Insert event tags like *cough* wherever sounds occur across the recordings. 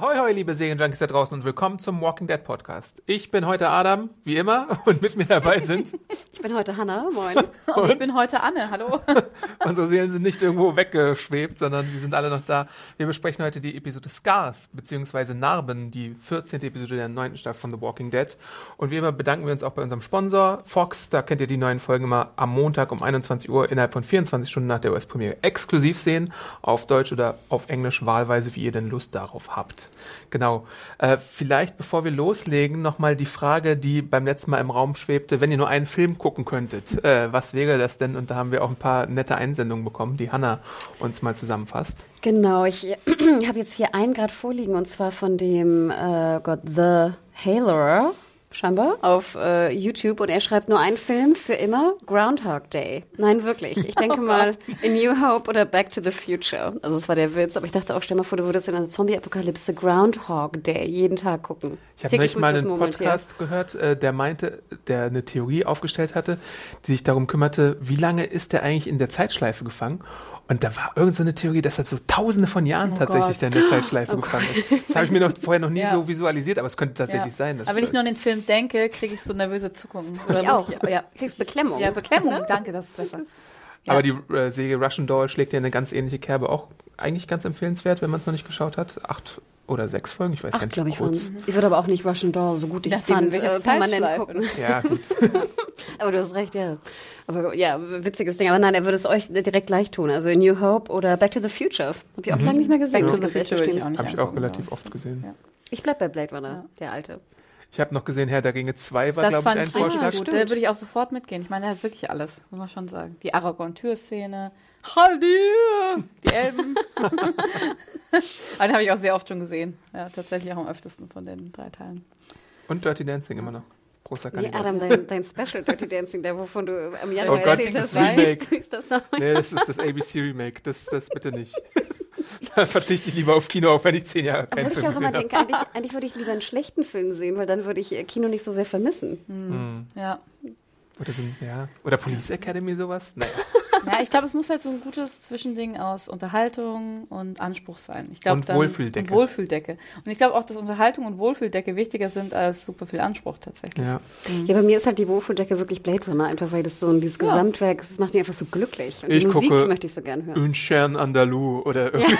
Ahoi, hoi, liebe Serienjunkies da draußen und willkommen zum Walking Dead Podcast. Ich bin heute Adam, wie immer, *laughs* und mit mir dabei sind *laughs* Ich bin heute Hanna, moin. *laughs* Und ich bin heute Anne, hallo. unsere Seelen sind nicht irgendwo weggeschwebt, sondern wir sind alle noch da. Wir besprechen heute die Episode Scars, beziehungsweise Narben, die 14. Episode der neunten Staffel von The Walking Dead. Und wie immer bedanken wir uns auch bei unserem Sponsor Fox. Da könnt ihr die neuen Folgen immer am Montag um 21 Uhr innerhalb von 24 Stunden nach der US-Premiere exklusiv sehen, auf Deutsch oder auf Englisch wahlweise, wie ihr denn Lust darauf habt. Genau. Äh, vielleicht, bevor wir loslegen, nochmal die Frage, die beim letzten Mal im Raum schwebte. Wenn ihr nur einen Film gucken könntet, äh, was wäre das denn? Und da haben wir auch ein paar nette Einsendungen bekommen, die Hanna uns mal zusammenfasst. Genau, *clears throat* ich habe jetzt hier einen gerade vorliegen und zwar von dem äh, Gott The Hailer scheinbar auf äh, YouTube und er schreibt nur einen Film für immer Groundhog Day. Nein, wirklich. Ich denke *laughs* mal in New Hope oder Back to the Future. Also das war der Witz, aber ich dachte auch, stell mal vor, du würdest in einer Zombie-Apokalypse Groundhog Day jeden Tag gucken. Ich habe neulich mal einen. Podcast gehört, äh, der meinte, der eine Theorie aufgestellt hatte, die sich darum kümmerte, wie lange ist der eigentlich in der Zeitschleife gefangen? Und da war irgend so eine Theorie, dass er so tausende von Jahren Oh tatsächlich Gott. der in der Zeitschleife *laughs* gefangen ist. Das habe ich mir noch, vorher noch nie Ja. so visualisiert, aber es könnte tatsächlich Ja. sein. dass Aber wenn ich das- nur an den Film denke, kriege ich so nervöse Zuckungen. Ich auch. ja. Kriegst Beklemmung. ja, Beklemmung, danke, das ist besser. Ja. Aber die äh, Serie Russian Doll schlägt ja eine ganz ähnliche Kerbe, auch eigentlich ganz empfehlenswert, wenn man es noch nicht geschaut hat. Acht oder sechs Folgen, ich weiß gar Ach, nicht. glaube ich, kurz. waren's. Ich würde aber auch nicht Russian Doll, so gut ich es fand, äh, permanent gucken. Ja, gut. *laughs* Aber du hast recht, ja. Aber ja, witziges Ding. Aber nein, er würde es euch direkt gleich tun. Also New Hope oder Back to the Future. Habe ich auch lange nicht mehr gesehen. Back to the ich Future würde ich auch nicht Habe ich auch relativ oft gesehen. Ja. Ich bleib bei Blade Runner, der alte. Ich habe noch gesehen, Herr der Ringe 2 war, glaube ich, ein Vorschlag. gut. Da würde ich auch sofort mitgehen. Ich meine, er hat wirklich alles, muss man schon sagen. Die Aragorn-Türszene, Haldir, die Elben. Aber den habe ich auch sehr oft schon gesehen. Ja, tatsächlich auch am öftesten von den drei Teilen. Und Dirty Dancing immer noch. Großer Nee, Kandidat. Adam, dein, dein Special Dirty Dancing, der wovon du am Januar Oh Gott, erzählt das hast. Remake. Wie ist das noch? Nee, das ist das ABC Remake. Das, das bitte nicht. *laughs* da verzichte ich lieber auf Kino, auch wenn ich zehn Jahre keinen würde ich Film auch immer denken, eigentlich, eigentlich würde ich lieber einen schlechten Film sehen, weil dann würde ich äh, Kino nicht so sehr vermissen. Ja. Oder, so, ja. Oder Police Academy sowas? Naja. Ja, ich glaube, es muss halt so ein gutes Zwischending aus Unterhaltung und Anspruch sein. Ich glaub, Und dann, Wohlfühldecke. Und Wohlfühldecke. Und ich glaube auch, dass Unterhaltung und Wohlfühldecke wichtiger sind als super viel Anspruch tatsächlich. Ja. Ja, bei mir ist halt die Wohlfühldecke wirklich Blade Runner, einfach weil das so ein, dieses Gesamtwerk, das macht mich einfach so glücklich. Und Ich die Musik gucke- möchte ich so gern hören. Un Chien Andalou oder irgendwie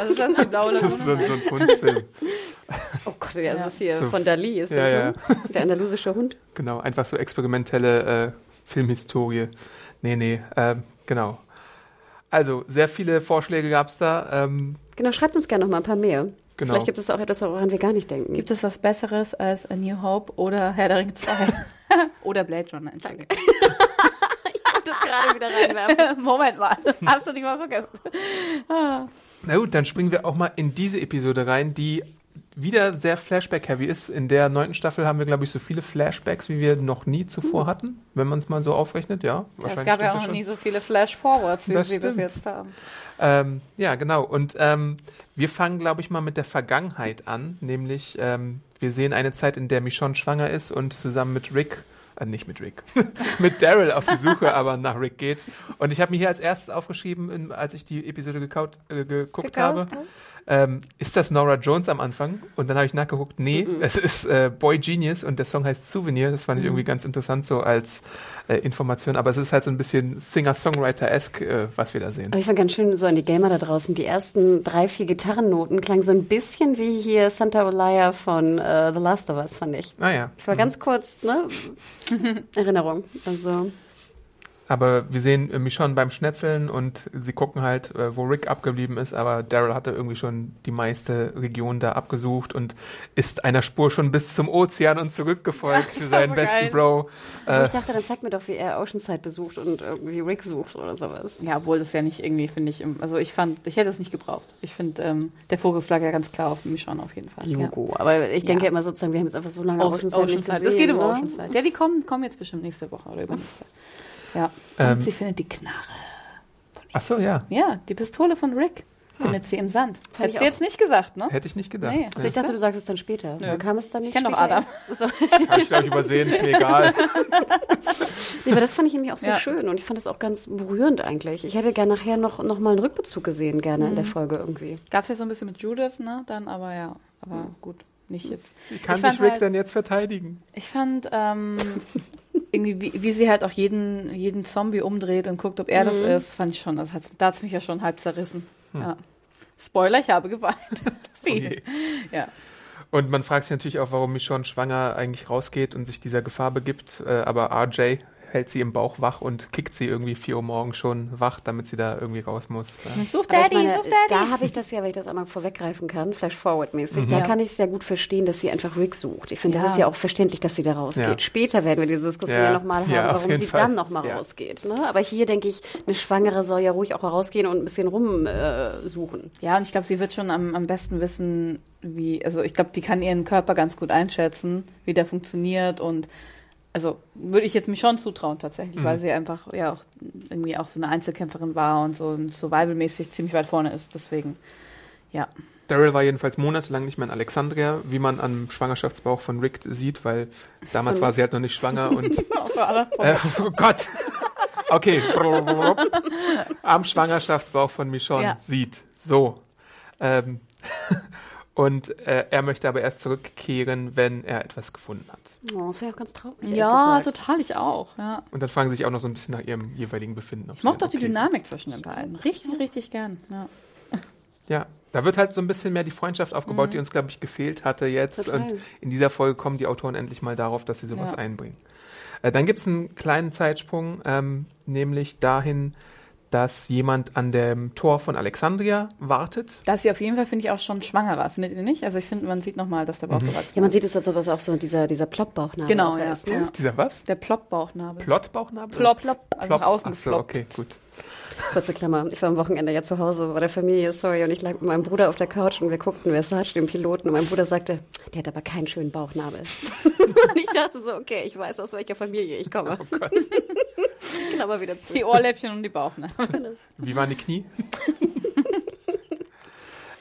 Also *laughs* ist das die blaue so, so, Lagune? so ein Kunstfilm. *laughs* Oh Gott, ja, Ja. das ist hier So- von Dali, ist das Ja, so? Der andalusische Hund. Genau, einfach so experimentelle äh, Filmhistorie. Nee, nee, ähm, genau. Also, sehr viele Vorschläge gab es da. Ähm, Genau, schreibt uns gerne noch mal ein paar mehr. Genau. Vielleicht gibt es auch etwas, woran wir gar nicht denken. Gibt es was Besseres als A New Hope oder Herr der Ringe 2? *laughs* oder Blade Runner, Entschuldigung. *laughs* das gerade wieder reinwerfen. *laughs* Moment mal, hast du nicht was vergessen? na gut, dann springen wir auch mal in diese Episode rein, die wieder sehr Flashback-heavy ist. In der neunten Staffel haben wir, glaube ich, so viele Flashbacks, wie wir noch nie zuvor hatten, wenn man es mal so aufrechnet. Ja, Ja, es gab ja auch noch nie so viele Flash-Forwards, wie Das sie bis stimmt. jetzt haben. Ähm, ja, genau. Und ähm, wir fangen, glaube ich, mal mit der Vergangenheit an. Nämlich, ähm, wir sehen eine Zeit, in der Michonne schwanger ist und zusammen mit Rick, äh, nicht mit Rick, *laughs* mit Daryl auf die Suche *laughs* aber nach Rick geht. Und ich habe mir hier als erstes aufgeschrieben, in, als ich die Episode gekaut, äh, geguckt habe, ähm, ist das Nora Jones am Anfang? Und dann habe ich nachgeguckt, nee, es ist äh, Boy Genius und der Song heißt Souvenir. Das fand ich irgendwie ganz interessant so als äh, Information. Aber es ist halt so ein bisschen Singer-Songwriter-esque, äh, was wir da sehen. Aber ich fand ganz schön so an die Gamer da draußen, die ersten drei, vier Gitarrennoten klangen so ein bisschen wie hier Santa Olaya von äh, The Last of Us, fand ich. Ah ja. Ich war ganz kurz, ne? *laughs* Erinnerung. Also, Aber wir sehen Michonne beim Schnetzeln und sie gucken halt, äh, wo Rick abgeblieben ist, aber Daryl hatte irgendwie schon die meiste Region da abgesucht und ist einer Spur schon bis zum Ozean und zurückgefolgt Ja, für seinen geil. besten Bro. Also Äh, ich dachte, dann zeig mir doch, wie er Oceanside besucht und irgendwie Rick sucht oder sowas. Ja, obwohl das ja nicht irgendwie, finde ich, also ich fand, ich hätte es nicht gebraucht. Ich finde, ähm, der Fokus lag ja ganz klar auf Michonne auf jeden Fall. Ja. Logo. Aber ich denke Ja. immer sozusagen, wir haben jetzt einfach so lange Ocean- Oceanside, nicht Oceanside. gesehen. Das geht um ne? Oceanside. Ja, die kommen, kommen jetzt bestimmt nächste Woche oder übernächste. Ja. Und Ähm. sie findet die Knarre. ach so, ja. Ja, die Pistole von Rick findet sie im Sand. Fand Hättest ich du jetzt nicht gesagt, ne? Hätte ich nicht gedacht. Nee. Also ich dachte, du sagst es dann später. Nö. Dann kam es dann Ich nicht kenn doch später Adam. So. *laughs* Habe ich, glaube ich, übersehen, ist mir egal. *laughs* Nee, aber das fand ich irgendwie auch sehr Ja. schön und ich fand das auch ganz berührend eigentlich. Ich hätte gerne nachher noch, noch mal einen Rückbezug gesehen, gerne Mhm. in der Folge irgendwie. Gab es ja so ein bisschen mit Judith, ne? Dann, aber ja, aber gut, nicht jetzt. Wie kann Ich fand sich Rick halt- denn jetzt verteidigen? Ich fand ähm, *laughs* irgendwie, wie, wie sie halt auch jeden, jeden Zombie umdreht und guckt, ob er das ist, fand ich schon, das hat's, da hat es mich ja schon halb zerrissen. Ja. Spoiler, ich habe geweint. *laughs* Viel. Okay. Ja. Und man fragt sich natürlich auch, warum Michonne schwanger eigentlich rausgeht und sich dieser Gefahr begibt. Äh, aber RJ hält sie im Bauch wach und kickt sie irgendwie 4 Uhr morgens schon wach, damit sie da irgendwie raus muss. Ja. Such Daddy, meine, such Daddy. da habe ich das ja, wenn ich das einmal vorweggreifen kann, Flash-Forward-mäßig, da Ja. kann ich es sehr gut verstehen, dass sie einfach Rick sucht. Ich finde, Ja. das ist ja auch verständlich, dass sie da rausgeht. Ja. Später werden wir diese Diskussion Ja. ja, nochmal haben, Ja, warum sie Fall. dann nochmal Ja. rausgeht. Ne? Aber hier denke ich, eine Schwangere soll ja ruhig auch rausgehen und ein bisschen rumsuchen. Äh, suchen. Ja, und ich glaube, sie wird schon am, am besten wissen, wie, also ich glaube, die kann ihren Körper ganz gut einschätzen, wie der funktioniert und also würde ich jetzt mich schon zutrauen tatsächlich, Mhm. weil sie einfach ja auch irgendwie auch so eine Einzelkämpferin war und so und survivalmäßig ziemlich weit vorne ist. Deswegen, ja. Daryl war jedenfalls monatelang nicht mehr in Alexandria, wie man am Schwangerschaftsbauch von Rick sieht, weil damals war sie halt noch nicht schwanger und *laughs* äh, oh Gott. Okay. Am Schwangerschaftsbauch von Michonne Ja. sieht. So. Ähm, *laughs* und äh, er möchte aber erst zurückkehren, wenn er etwas gefunden hat. Oh, das wäre auch ganz traurig. Ja, gesagt. total, ich auch. Ja. Und dann fragen sie sich auch noch so ein bisschen nach ihrem jeweiligen Befinden. Ich mochte auch die okay sind. Dynamik zwischen den beiden. Richtig, richtig gern. Ja. Ja, da wird halt so ein bisschen mehr die Freundschaft aufgebaut, Mhm. die uns, glaube ich, gefehlt hatte jetzt. Total. Und in dieser Folge kommen die Autoren endlich mal darauf, dass sie sowas Ja. einbringen. Äh, dann gibt es einen kleinen Zeitsprung, ähm, nämlich dahin, dass jemand an dem Tor von Alexandria wartet. Da ist sie auf jeden Fall, finde ich, auch schon schwangerer, findet ihr nicht? Also ich finde, man sieht nochmal, dass der Bauch gewachsen Ja, man ist. sieht es, als ob es auch so dieser, dieser Plop-Bauchnabel Genau, ja. ist. Ne? ja. Dieser was? Der Plop-Bauchnabel. Plot-Bauchnabel? Plop, plop, also Plop. nach außen Ach so, okay, gut. Kurze Klammer. Ich war am Wochenende ja zu Hause bei der Familie, sorry, und ich lag mit meinem Bruder auf der Couch und wir guckten Versace, den Piloten, und mein Bruder sagte, der hat aber keinen schönen Bauchnabel. *laughs* und ich dachte so, okay, ich weiß, aus welcher Familie ich komme. Oh Gott. *laughs* Klammer wieder zu. Die Ohrläppchen und die Bauchnabel. Wie waren die Knie? *laughs*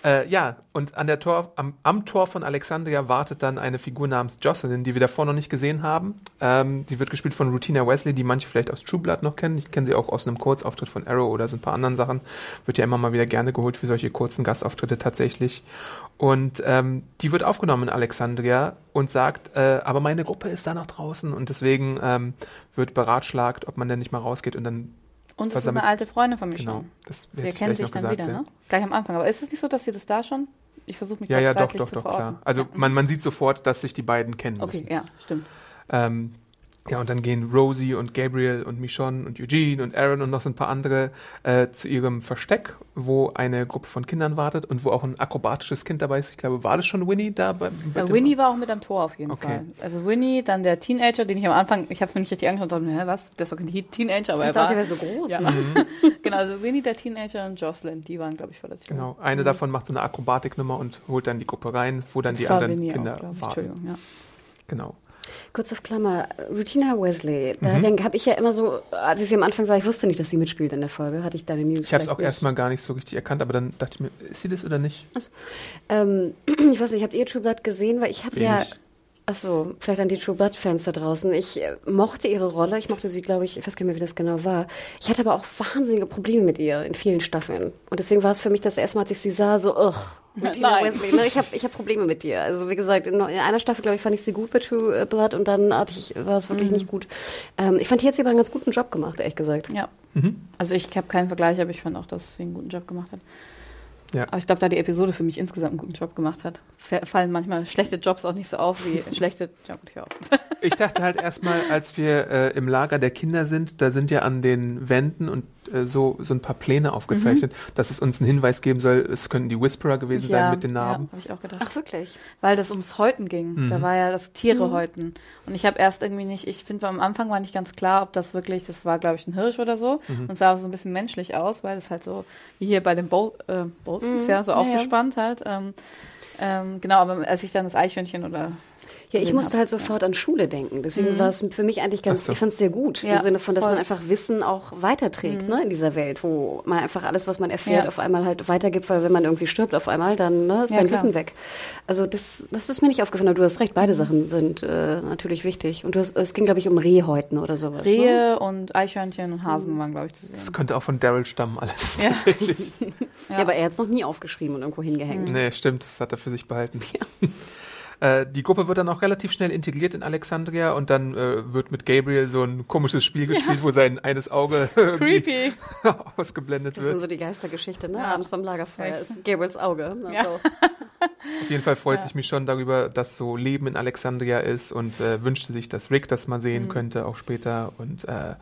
äh, ja, und an der Tor, am, am Tor von Alexandria wartet dann eine Figur namens Jocelyn, die wir davor noch nicht gesehen haben. Ähm, sie wird gespielt von Rutina Wesley, die manche vielleicht aus True Blood noch kennen. Ich kenne sie auch aus einem Kurzauftritt von Arrow oder so ein paar anderen Sachen. Wird ja immer mal wieder gerne geholt für solche kurzen Gastauftritte tatsächlich. Und ähm, die wird aufgenommen in Alexandria und sagt, äh, aber meine Gruppe ist da noch draußen und deswegen ähm, wird beratschlagt, ob man denn nicht mal rausgeht und dann Und es ist eine alte Freundin von mir Genau, schon. das Sie erkennen sich dann gesagt, wieder, ja. ne? Gleich am Anfang. Aber ist es nicht so, dass sie das da schon? Ich versuche mich Ja, ja, doch, zeitlich doch, zu doch, klar. verorten. Also ja. man, man sieht sofort, dass sich die beiden kennen Okay, müssen. ja, stimmt. Ähm, ja, und dann gehen Rosie und Gabriel und Michonne und Eugene und Aaron und noch so ein paar andere äh, zu ihrem Versteck, wo eine Gruppe von Kindern wartet und wo auch ein akrobatisches Kind dabei ist. Ich glaube, war das schon Winnie da? Bei, bei Ja, Winnie war auch mit am Tor auf jeden Okay. Fall. Also Winnie, dann der Teenager, den ich am Anfang, ich habe es mir nicht richtig angeschaut und dachte, hä, was? Der ist doch kein Teenager, aber Ich er dachte, war. der so groß. Ja. Ne? *laughs* genau, also Winnie, der Teenager und Jocelyn, die waren, glaube ich, vor der Tür. Genau, eine davon macht so eine Akrobatiknummer und holt dann die Gruppe rein, wo dann Das die war anderen Winnie Kinder auch, warten. Entschuldigung, ja. Genau. Kurz auf Klammer, Rutina Wesley, da Mhm. habe ich ja immer so, als ich sie am Anfang sah, ich wusste nicht, dass sie mitspielt in der Folge, hatte ich deine News. Ich habe es auch erstmal gar nicht so richtig erkannt, aber dann dachte ich mir, ist sie das oder nicht? Ähm, *clears throat* ich weiß nicht, habt ihr True Blood gesehen? Weil ich habe ja. Achso, vielleicht an die True Blood-Fans da draußen. Ich äh, mochte ihre Rolle, ich mochte sie, glaube ich, ich weiß gar nicht mehr, wie das genau war. Ich hatte aber auch wahnsinnige Probleme mit ihr in vielen Staffeln. Und deswegen war es für mich das erste Mal, als ich sie sah, so, ugh. Wesley. Ne? Ich habe ich hab Probleme mit ihr. Also wie gesagt, in, in einer Staffel, glaube ich, fand ich sie gut bei True Blood und dann hatte ich, war es wirklich nicht gut. Ähm, ich fand, die hat sie aber einen ganz guten Job gemacht, ehrlich gesagt. Ja. Mhm. Also ich habe keinen Vergleich, aber ich fand auch, dass sie einen guten Job gemacht hat. Ja. Aber ich glaube, da die Episode für mich insgesamt einen guten Job gemacht hat, fa- fallen manchmal schlechte Jobs auch nicht so auf wie *laughs* schlechte. Ja, gut, hör auf. Ich dachte halt erstmal, als wir äh, im Lager der Kinder sind, da sind ja an den Wänden und äh, so, so ein paar Pläne aufgezeichnet, dass es uns einen Hinweis geben soll, es könnten die Whisperer gewesen sein mit den Narben. Ja, habe ich auch gedacht. Ach, wirklich? Weil das ums Häuten ging. Mhm. Da war ja das Tiere häuten. Und ich habe erst irgendwie nicht, ich finde am Anfang war nicht ganz klar, ob das wirklich, das war glaube ich ein Hirsch oder so. Mhm. Und sah auch so ein bisschen menschlich aus, weil es halt so, wie hier bei den Bol äh, Boltons, ja, so Ja, ja. aufgespannt halt. Ähm, ähm, genau, aber als ich dann das Eichhörnchen oder Ja, ich musste halt sofort an Schule denken. Deswegen war es für mich eigentlich ganz, so. ich fand es sehr gut. Ja, Im Sinne von, dass voll. man einfach Wissen auch weiterträgt, ne, in dieser Welt, wo man einfach alles, was man erfährt, Ja. auf einmal halt weitergibt, weil wenn man irgendwie stirbt auf einmal, dann ne, ist Ja, sein klar. Wissen weg. Also das, das ist mir nicht aufgefallen, aber du hast recht, beide Sachen sind äh, natürlich wichtig. Und du hast, es ging, glaube ich, um Rehhäuten oder sowas. Ne? Rehe und Eichhörnchen und Hasen waren, glaube ich, zu Das sehen. könnte auch von Daryl stammen, alles. Ja. Tatsächlich. *laughs* Ja. aber er hat es noch nie aufgeschrieben und irgendwo hingehängt. Nee, stimmt, das hat er für sich behalten. *laughs* Äh, die Gruppe wird dann auch relativ schnell integriert in Alexandria und dann äh, wird mit Gabriel so ein komisches Spiel gespielt, wo sein eines Auge *laughs* Creepy. *laughs* ausgeblendet Das sind wird. so die Geistergeschichte, ne? Ja. Abends beim Lagerfeuer Echt. ist Gabriels Auge. Ne? Ja. So. Auf jeden Fall freut Ja. sich mich schon darüber, dass so Leben in Alexandria ist und äh, wünschte sich, dass Rick das mal Mhm. sehen könnte, auch später. Und äh,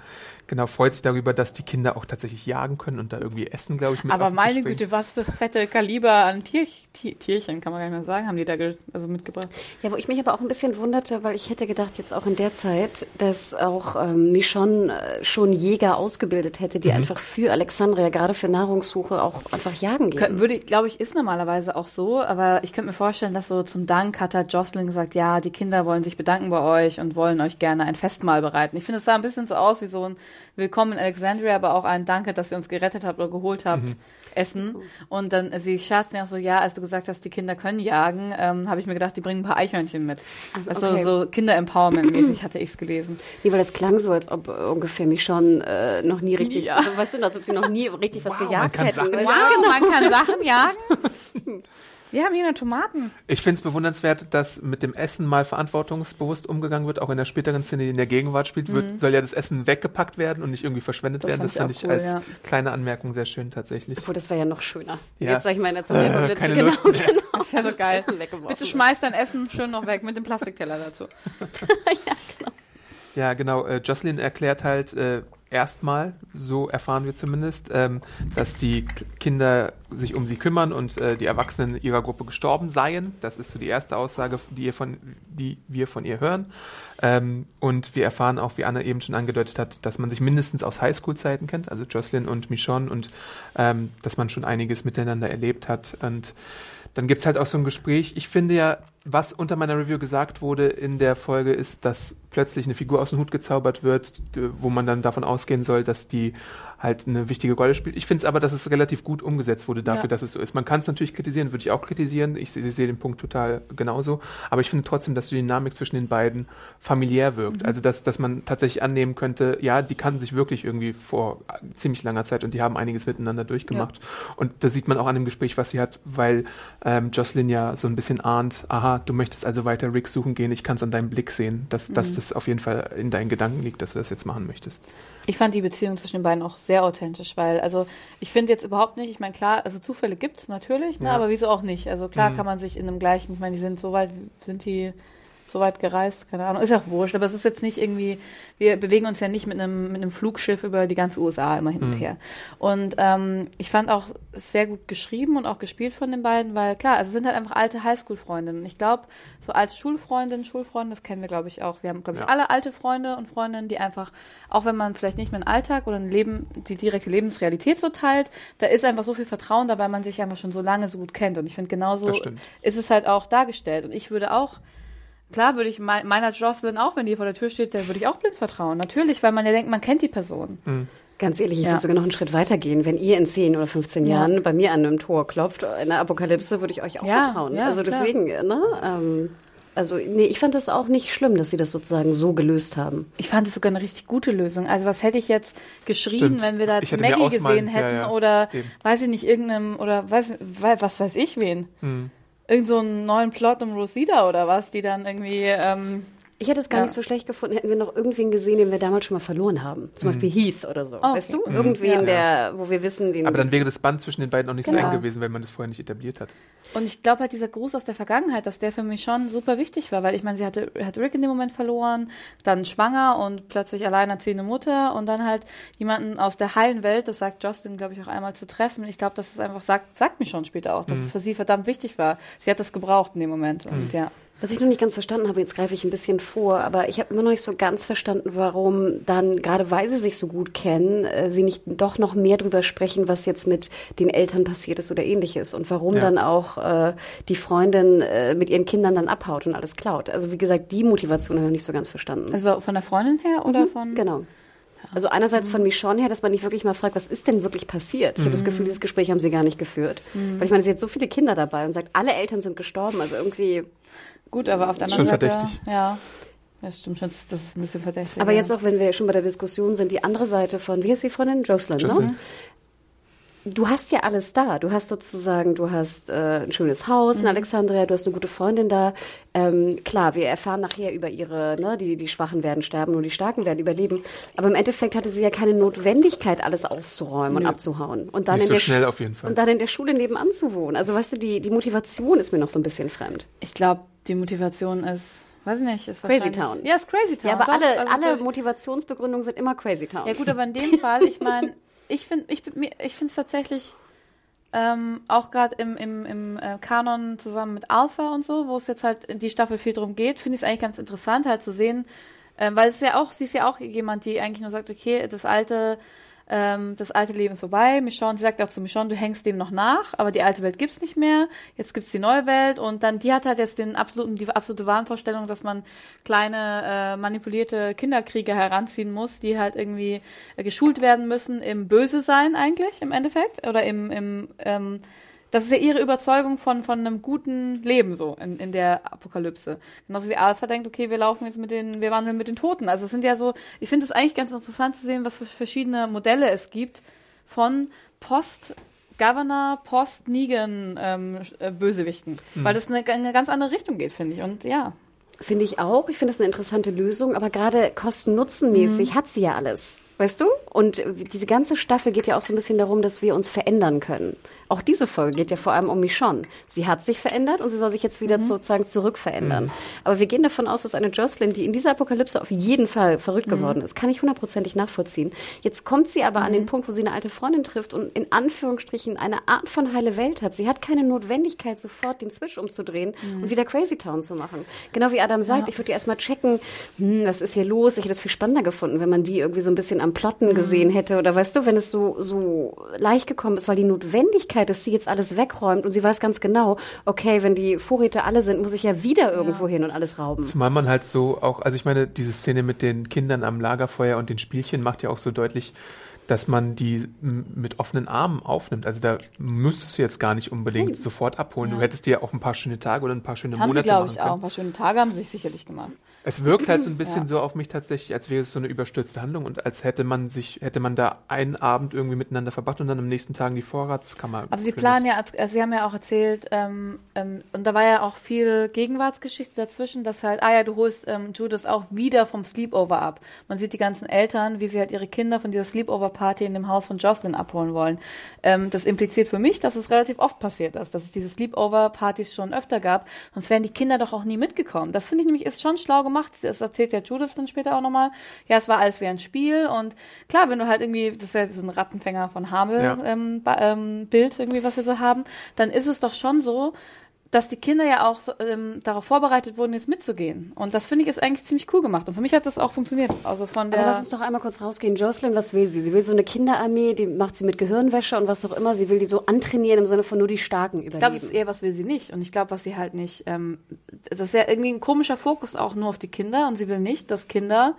genau, freut sich darüber, dass die Kinder auch tatsächlich jagen können und da irgendwie essen, glaube ich, mit Aber meine. Güte, was für fette Kaliber an Tier, Tier, Tierchen, kann man gar nicht mehr sagen, haben die da also mitgebracht. Ja, wo ich mich aber auch ein bisschen wunderte, weil ich hätte gedacht, jetzt auch in der Zeit, dass auch ähm, Michonne äh, schon Jäger ausgebildet hätte, Mhm. die einfach für Alexandria, gerade für Nahrungssuche, auch einfach jagen gehen. Kö- Würde ich, glaube ich, ist normalerweise auch so, aber ich könnte mir vorstellen, dass so zum Dank hat halt Jocelyn gesagt, ja, die Kinder wollen sich bedanken bei euch und wollen euch gerne ein Festmahl bereiten. Ich finde, es sah ein bisschen so aus wie so ein Willkommen in Alexandria, aber auch ein Danke, dass ihr uns gerettet habt oder geholt habt, Mhm. Essen. Und dann, äh, sie scherzen ja auch so, ja, als du gesagt hast, die Kinder können jagen, ähm, habe ich mir gedacht, die bringen ein paar Eichhörnchen mit. Also okay. so Kinder-Empowerment-mäßig hatte ich es gelesen. Nee, weil das klang so, als ob äh, ungefähr Michonne äh, noch nie richtig, Ja. also weißt du, als ob sie noch nie richtig was Wow, man gejagt hätten. Sachen Weißt du? Wow, man kann Sachen jagen. *laughs* Wir haben hier eine Tomaten. Ich finde es bewundernswert, dass mit dem Essen mal verantwortungsbewusst umgegangen wird, auch in der späteren Szene, die in der Gegenwart spielt, wird, soll ja das Essen weggepackt werden und nicht irgendwie verschwendet Mhm. Das werden. Das fand fand ich ich auch als cool, kleine Anmerkung sehr schön tatsächlich. Obwohl, das wäre ja noch schöner. Ja. Jetzt sag ich mal in der Zombie-Apokalypse, keine genau, Lust mehr. genau. Das *laughs* ist ja so geil. Bitte schmeiß dein Essen schön noch weg mit dem Plastikteller dazu. *laughs* Ja, genau. Äh, Jocelyn erklärt halt äh, erstmal, so erfahren wir zumindest, ähm, dass die Kinder sich um sie kümmern und äh, die Erwachsenen ihrer Gruppe gestorben seien. Das ist so die erste Aussage, die, ihr von, die wir von ihr hören. Ähm, und wir erfahren auch, wie Anna eben schon angedeutet hat, dass man sich mindestens aus Highschool-Zeiten kennt, also Jocelyn und Michonne, und ähm, dass man schon einiges miteinander erlebt hat. Und dann gibt's halt auch so ein Gespräch. Ich finde ja, was unter meiner Review gesagt wurde in der Folge, ist, dass plötzlich eine Figur aus dem Hut gezaubert wird, wo man dann davon ausgehen soll, dass die halt eine wichtige Rolle spielt. Ich finde es aber, dass es relativ gut umgesetzt wurde dafür, Ja. dass es so ist. Man kann es natürlich kritisieren, würde ich auch kritisieren. Ich, se- sehe den Punkt total genauso. Aber ich finde trotzdem, dass die Dynamik zwischen den beiden familiär wirkt. Also, dass, dass man tatsächlich annehmen könnte, ja, die kannten sich wirklich irgendwie vor ziemlich langer Zeit und die haben einiges miteinander durchgemacht. Und das sieht man auch an dem Gespräch, was sie hat, weil ähm, Jocelyn ja so ein bisschen ahnt, aha, du möchtest also weiter Rick suchen gehen, ich kann es an deinem Blick sehen, dass, dass das auf jeden Fall in deinen Gedanken liegt, dass du das jetzt machen möchtest. Ich fand die Beziehung zwischen den beiden auch sehr authentisch, weil, also ich finde jetzt überhaupt nicht, ich meine, klar, also Zufälle gibt's natürlich, ne, Ja. aber wieso auch nicht? Also klar kann man sich in einem gleichen, ich meine, die sind so weit, sind die so weit gereist, keine Ahnung, ist ja auch wurscht, aber es ist jetzt nicht irgendwie, wir bewegen uns ja nicht mit einem, mit einem Flugschiff über die ganze USA immer hin und her. Und ähm, ich fand auch sehr gut geschrieben und auch gespielt von den beiden, weil klar, also es sind halt einfach alte Highschool-Freundinnen. Ich glaube, so alte Schulfreundinnen, Schulfreunde, das kennen wir, glaube ich, auch. Wir haben, glaube ich, Ja. alle alte Freunde und Freundinnen, die einfach, auch wenn man vielleicht nicht mehr einen Alltag oder ein Leben, die direkte Lebensrealität so teilt, da ist einfach so viel Vertrauen dabei, man sich einfach schon so lange so gut kennt. Und ich finde, genauso ist es halt auch dargestellt. Und ich würde auch, klar würde ich mein, meiner Jocelyn auch, wenn die vor der Tür steht, der würde ich auch blind vertrauen. Natürlich, weil man ja denkt, man kennt die Person. Ganz ehrlich, ich Ja. würde sogar noch einen Schritt weiter gehen. Wenn ihr in 10 oder 15 Ja. Jahren bei mir an einem Tor klopft, in der Apokalypse, würde ich euch auch Ja, vertrauen. ja, also klar. deswegen, ne? Ähm, also, nee, ich fand das auch nicht schlimm, dass sie das sozusagen so gelöst haben. Ich fand es sogar eine richtig gute Lösung. Also was hätte ich jetzt geschrien, Stimmt. wenn wir da jetzt Maggie gesehen hätten ja, oder eben. weiß ich nicht, irgendeinem oder weiß, wei- was weiß ich wen. Hm. Irgend so einen neuen Plot um Rosita oder was, die dann irgendwie ähm, Ich hätte es gar Ja. nicht so schlecht gefunden, hätten wir noch irgendwen gesehen, den wir damals schon mal verloren haben. Zum Beispiel Heath oder so. Oh, weißt okay. du? Irgendwen, Ja. der, wo wir wissen, den. Aber dann wäre das Band zwischen den beiden auch nicht so Genau. eng gewesen, wenn man das vorher nicht etabliert hat. Und ich glaube halt, dieser Gruß aus der Vergangenheit, dass der für mich schon super wichtig war, weil ich meine, sie hatte, hat Rick in dem Moment verloren, dann schwanger und plötzlich alleinerziehende Mutter und dann halt jemanden aus der heilen Welt, das sagt Jocelyn, glaube ich, auch einmal zu treffen. Ich glaube, das ist einfach, sagt, sagt mir schon später auch, dass es für sie verdammt wichtig war. Sie hat das gebraucht in dem Moment und ja. Was ich noch nicht ganz verstanden habe, jetzt greife ich ein bisschen vor, aber ich habe immer noch nicht so ganz verstanden, warum dann, gerade weil sie sich so gut kennen, äh, sie nicht doch noch mehr drüber sprechen, was jetzt mit den Eltern passiert ist oder ähnliches und warum Ja. dann auch äh, die Freundin äh, mit ihren Kindern dann abhaut und alles klaut. Also wie gesagt, die Motivation habe ich noch nicht so ganz verstanden. War von der Freundin her oder von. Genau. Also einerseits von Michonne her, dass man nicht wirklich mal fragt, was ist denn wirklich passiert? Ich habe das Gefühl, dieses Gespräch haben sie gar nicht geführt. Weil ich meine, sie hat so viele Kinder dabei und sagt, alle Eltern sind gestorben. Also irgendwie Gut, aber auf der Schon anderen Seite. verdächtig. Ja. Das stimmt schon, das ist ein bisschen verdächtig. Aber ja. jetzt auch, wenn wir schon bei der Diskussion sind, die andere Seite von, wie heißt die Freundin? Jocelyn, Jocelyn. ne? Du hast ja alles da. Du hast sozusagen, du hast äh, ein schönes Haus in Alexandria, du hast eine gute Freundin da. Ähm, klar, wir erfahren nachher über ihre, ne, die, die Schwachen werden sterben, nur die Starken werden überleben. Aber im Endeffekt hatte sie ja keine Notwendigkeit, alles auszuräumen und abzuhauen. Und dann Nicht in so der schnell Sch- auf jeden Fall. Und dann in der Schule nebenan zu wohnen. Also weißt du, die, die Motivation ist mir noch so ein bisschen fremd. Ich glaube, die Motivation ist, weiß ich nicht, ist Crazy Town. Ja, ist Crazy Town. Ja, aber doch. alle, Also alle Motivationsbegründungen sind immer Crazy Town. Ja gut, aber in dem Fall, ich meine, *laughs* ich finde ich, ich finde es tatsächlich ähm, auch gerade im, im, im äh, Kanon zusammen mit Alpha und so, wo es jetzt halt in die Staffel viel drum geht, finde ich es eigentlich ganz interessant halt zu sehen, ähm, weil es ist ja auch, sie ist ja auch jemand, die eigentlich nur sagt, okay, das alte ähm, das alte Leben ist vorbei. Michonne, sie sagt auch zu Michonne, du hängst dem noch nach, aber die alte Welt gibt's nicht mehr. Jetzt gibt's die neue Welt und dann die hat halt jetzt den absoluten, die absolute Wahnvorstellung, dass man kleine äh, manipulierte Kinderkrieger heranziehen muss, die halt irgendwie äh, geschult werden müssen im Böse sein eigentlich im Endeffekt oder im, im ähm, das ist ja ihre Überzeugung von, von einem guten Leben so in, in der Apokalypse. Genauso wie Alpha denkt, okay, wir laufen jetzt mit den, wir wandeln mit den Toten. Also es sind ja so, ich finde es eigentlich ganz interessant zu sehen, was für verschiedene Modelle es gibt von Post Governor, Post Negan ähm, äh, Bösewichten. Weil das in eine, in eine ganz andere Richtung geht, finde ich. Und ja. Finde ich auch. Ich finde das eine interessante Lösung, aber gerade kosten-nutzen-mäßig hat sie ja alles. Weißt du? Und diese ganze Staffel geht ja auch so ein bisschen darum, dass wir uns verändern können. Auch diese Folge geht ja vor allem um Michonne. Sie hat sich verändert und sie soll sich jetzt wieder sozusagen zurückverändern. Aber wir gehen davon aus, dass eine Jocelyn, die in dieser Apokalypse auf jeden Fall verrückt geworden ist, kann ich hundertprozentig nachvollziehen. Jetzt kommt sie aber an den Punkt, wo sie eine alte Freundin trifft und in Anführungsstrichen eine Art von heile Welt hat. Sie hat keine Notwendigkeit, sofort den Switch umzudrehen und wieder Crazy Town zu machen. Genau wie Adam sagt, ich würde erstmal checken, hm, was ist hier los? Ich hätte es viel spannender gefunden, wenn man die irgendwie so ein bisschen am Plotten gesehen hätte. Oder weißt du, wenn es so, so leicht gekommen ist, weil die Notwendigkeit, dass sie jetzt alles wegräumt und sie weiß ganz genau, okay, wenn die Vorräte alle sind, muss ich ja wieder irgendwo hin und alles rauben. Zumal man halt so auch, also ich meine, diese Szene mit den Kindern am Lagerfeuer und den Spielchen macht ja auch so deutlich, dass man die mit offenen Armen aufnimmt. Also da müsstest du jetzt gar nicht unbedingt sofort abholen. Du hättest dir auch ein paar schöne Tage oder ein paar schöne Haben sie, Monate glaube machen ich, können. auch. Ein paar schöne Tage haben sie sich sicherlich gemacht. Es wirkt halt so ein *clears throat* bisschen Ja. so auf mich tatsächlich, als wäre es so eine überstürzte Handlung und als hätte man sich, hätte man da einen Abend irgendwie miteinander verbracht und dann am nächsten Tag die Vorratskammer. Aber sie planen ja, also sie haben ja auch erzählt, ähm, ähm, und da war ja auch viel Gegenwartsgeschichte dazwischen, dass halt, ah ja, du holst ähm, Judith auch wieder vom Sleepover ab. Man sieht die ganzen Eltern, wie sie halt ihre Kinder von dieser Sleepover-Party in dem Haus von Jocelyn abholen wollen. Ähm, das impliziert für mich, dass es relativ oft passiert ist, dass es diese Sleepover-Partys schon öfter gab, sonst wären die Kinder doch auch nie mitgekommen. Das finde ich nämlich ist schon schlau gemacht. Das erzählt ja Judith dann später auch nochmal. Ja, es war alles wie ein Spiel und klar, wenn du halt irgendwie, das ist ja so ein Rattenfänger von Hamel, Ja. ähm, ähm, Bild irgendwie, was wir so haben, dann ist es doch schon so, dass die Kinder ja auch ähm, darauf vorbereitet wurden, jetzt mitzugehen. Und das finde ich ist eigentlich ziemlich cool gemacht. Und für mich hat das auch funktioniert. Also von der. Aber lass uns doch einmal kurz rausgehen. Jocelyn, was will sie? Sie will so eine Kinderarmee, die macht sie mit Gehirnwäsche und was auch immer. Sie will die so antrainieren im Sinne von nur die Starken überleben. ich glaube, es ist eher, was will sie nicht. Und ich glaube, was sie halt nicht, ähm, das ist ja irgendwie ein komischer Fokus auch nur auf die Kinder. Und sie will nicht, dass Kinder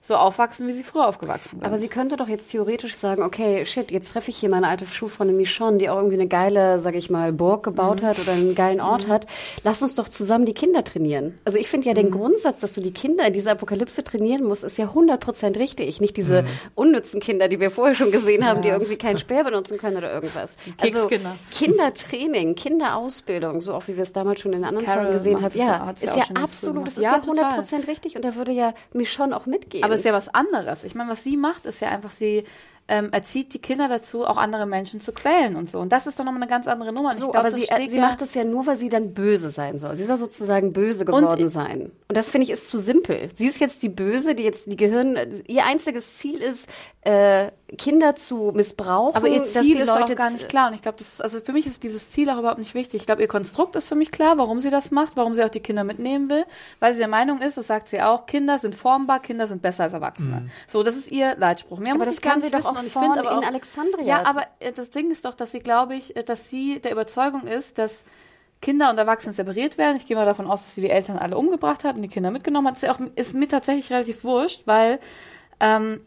so aufwachsen, wie sie früher aufgewachsen sind. Aber sie könnte doch jetzt theoretisch sagen, okay, shit, jetzt treffe ich hier meine alte Schulfreundin Michonne, die auch irgendwie eine geile, sag ich mal, Burg gebaut Mhm. hat oder einen geilen Ort hat. Lass uns doch zusammen die Kinder trainieren. Also ich finde ja Mhm. den Grundsatz, dass du die Kinder in dieser Apokalypse trainieren musst, ist ja 100% richtig. Nicht diese Mhm. unnützen Kinder, die wir vorher schon gesehen haben, die irgendwie keinen Speer benutzen können oder irgendwas. Also. Kindertraining, Kinderausbildung, so auch wie wir es damals schon in den anderen Carol Folgen gesehen haben. ja- Ja, ja ist ja absolut, das ist Ja, ja total. 100% richtig und da würde ja Michonne auch mitgehen. Aber es ist ja was anderes. Ich meine, was sie macht, ist ja einfach, sie ähm, erzieht die Kinder dazu, auch andere Menschen zu quälen und so. Und das ist doch nochmal eine ganz andere Nummer. Und So, glaub, aber das sie, sie ja- macht es ja nur, weil sie dann böse sein soll. Sie soll sozusagen böse geworden Und- sein. Und das finde ich ist zu simpel. Sie ist jetzt die Böse, die jetzt die Gehirn, ihr einziges Ziel ist, äh, Kinder zu missbrauchen. Aber ihr dass Ziel die ist Leute auch gar nicht klar. Und ich glaube, das ist, also für mich ist dieses Ziel auch überhaupt nicht wichtig. Ich glaube, ihr Konstrukt ist für mich klar, warum sie das macht, warum sie auch die Kinder mitnehmen will. Weil sie der Meinung ist, das sagt sie auch, Kinder sind formbar, Kinder sind besser als Erwachsene. So, das ist ihr Leitspruch. Mehr Aber muss das kann sie doch wissen. auch ich aber in auch, Alexandria. Ja, aber äh, das Ding ist doch, dass sie, glaube ich, äh, dass sie der Überzeugung ist, dass Kinder und Erwachsene separiert werden. Ich gehe mal davon aus, dass sie die Eltern alle umgebracht hat und die Kinder mitgenommen hat. Das ist, ja auch, ist mir tatsächlich relativ wurscht, weil ähm,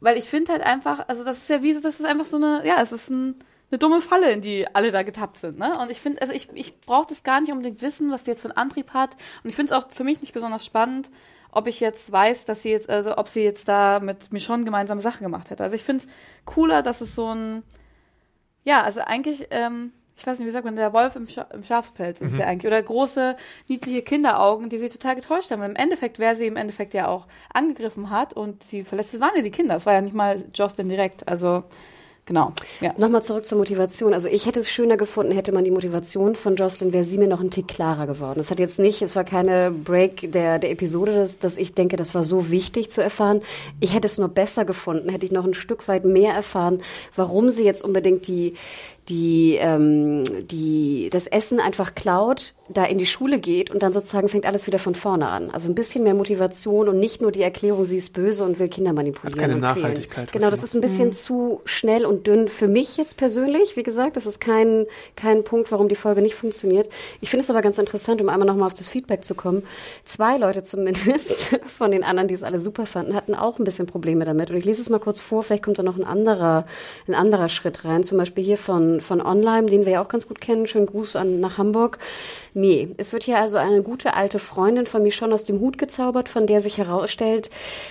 weil ich finde halt einfach, also das ist ja wie, so- das ist einfach so eine, ja, es ist ein, eine dumme Falle, in die alle da getappt sind, ne? Und ich finde, also ich, ich brauche das gar nicht unbedingt wissen, was die jetzt für einen Antrieb hat. Und ich finde es auch für mich nicht besonders spannend, ob ich jetzt weiß, dass sie jetzt, also ob sie jetzt da mit Michonne gemeinsame Sachen gemacht hätte. Also ich finde es cooler, dass es so ein, ja, also eigentlich, ähm, ich weiß nicht, wie sagt man, der Wolf im, Scha im Schafspelz ist es ja eigentlich. Oder große, niedliche Kinderaugen, die sie total getäuscht haben. Und Im Endeffekt, wer sie im Endeffekt ja auch angegriffen hat und sie verletzt, das waren ja die Kinder. Das war ja nicht mal Jocelyn direkt. Also, genau. Ja. Nochmal zurück zur Motivation. Also ich hätte es schöner gefunden, hätte man die Motivation von Jocelyn, wäre sie mir noch ein Tick klarer geworden. Es hat jetzt nicht, es war keine Break der, der Episode, dass, dass ich denke, das war so wichtig zu erfahren. Ich hätte es nur besser gefunden, hätte ich noch ein Stück weit mehr erfahren, warum sie jetzt unbedingt die, die, ähm, die das Essen einfach klaut, da in die Schule geht und dann sozusagen fängt alles wieder von vorne an. Also ein bisschen mehr Motivation und nicht nur die Erklärung, sie ist böse und will Kinder manipulieren. Hat keine. Nachhaltigkeit, Genau, das ist ein bisschen zu schnell und dünn für mich jetzt persönlich. Wie gesagt, das ist kein, kein Punkt, warum die Folge nicht funktioniert. Ich finde es aber ganz interessant, um einmal nochmal auf das Feedback zu kommen. Zwei Leute zumindest *laughs* von den anderen, die es alle super fanden, hatten auch ein bisschen Probleme damit. Und ich lese es mal kurz vor, vielleicht kommt da noch ein anderer, ein anderer Schritt rein. Zum Beispiel hier von, von Online, den wir ja auch ganz gut kennen. Schönen Gruß an, nach Hamburg. Nee, es wird hier also eine gute alte Freundin von mir schon aus dem Hut gezaubert, von der sich herausstellt,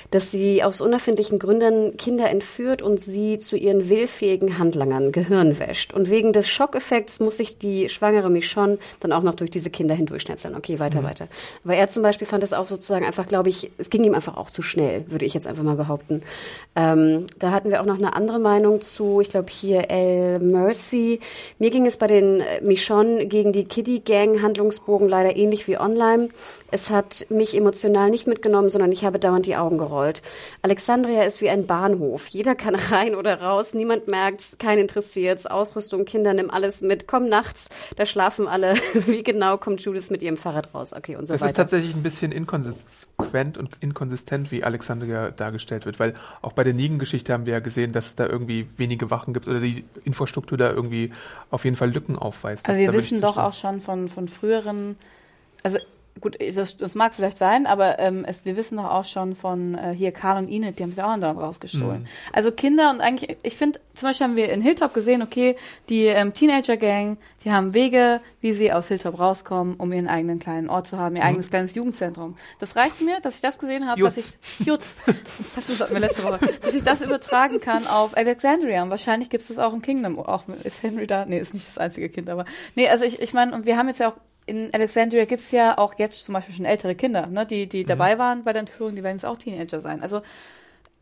dass sie aus unerfindlichen Gründen Kinder entführt und sie zu ihren willfähigen Handlangern Gehirn wäscht. Und wegen des Schockeffekts muss sich die schwangere Michonne dann auch noch durch diese Kinder hindurchschnetzeln. Okay, weiter, weiter. Aber er zum Beispiel fand es auch sozusagen einfach, glaube ich, es ging ihm einfach auch zu schnell, würde ich jetzt einfach mal behaupten. Ähm, da hatten wir auch noch eine andere Meinung zu, ich glaube hier El Mercy. Mir ging es bei den äh, Michonne gegen die Kiddie Gang Handlungsbogen leider ähnlich wie online. Es hat mich emotional nicht mitgenommen, sondern ich habe dauernd die Augen gerollt. Alexandria ist wie ein Bahnhof. Jeder kann *laughs* rein oder raus, niemand merkt's, kein interessiert's. Ausrüstung, Kinder, nimm alles mit. Komm nachts, da schlafen alle. *laughs* Wie genau kommt Judith mit ihrem Fahrrad raus? Okay, und so Das weiter. ist tatsächlich ein bisschen inkonsequent und inkonsistent, wie Alexandria dargestellt wird, weil auch bei der Negan-Geschichte haben wir ja gesehen, dass es da irgendwie wenige Wachen gibt oder die Infrastruktur da irgendwie auf jeden Fall Lücken aufweist. Also wir wissen doch auch schon von, von früheren, also gut, das, das mag vielleicht sein, aber ähm, es, wir wissen doch auch schon von äh, hier Karl und Enid, die haben sich auch andauernd rausgestohlen. Mhm. Also Kinder und eigentlich, ich finde, zum Beispiel haben wir in Hilltop gesehen, okay, die ähm, Teenager-Gang, die haben Wege, wie sie aus Hilltop rauskommen, um ihren eigenen kleinen Ort zu haben, ihr eigenes kleines Jugendzentrum. Das reicht mir, dass ich das gesehen habe, dass ich, Jutz, das sagten wir letzte Woche, dass ich das übertragen kann auf Alexandria. Und wahrscheinlich gibt es das auch im Kingdom. Auch ist Henry da? Nee, ist nicht das einzige Kind, aber. Nee, also ich, ich meine, und wir haben jetzt ja auch in Alexandria gibt's ja auch jetzt zum Beispiel schon ältere Kinder, ne, die, die dabei waren bei der Entführung, die werden jetzt auch Teenager sein. Also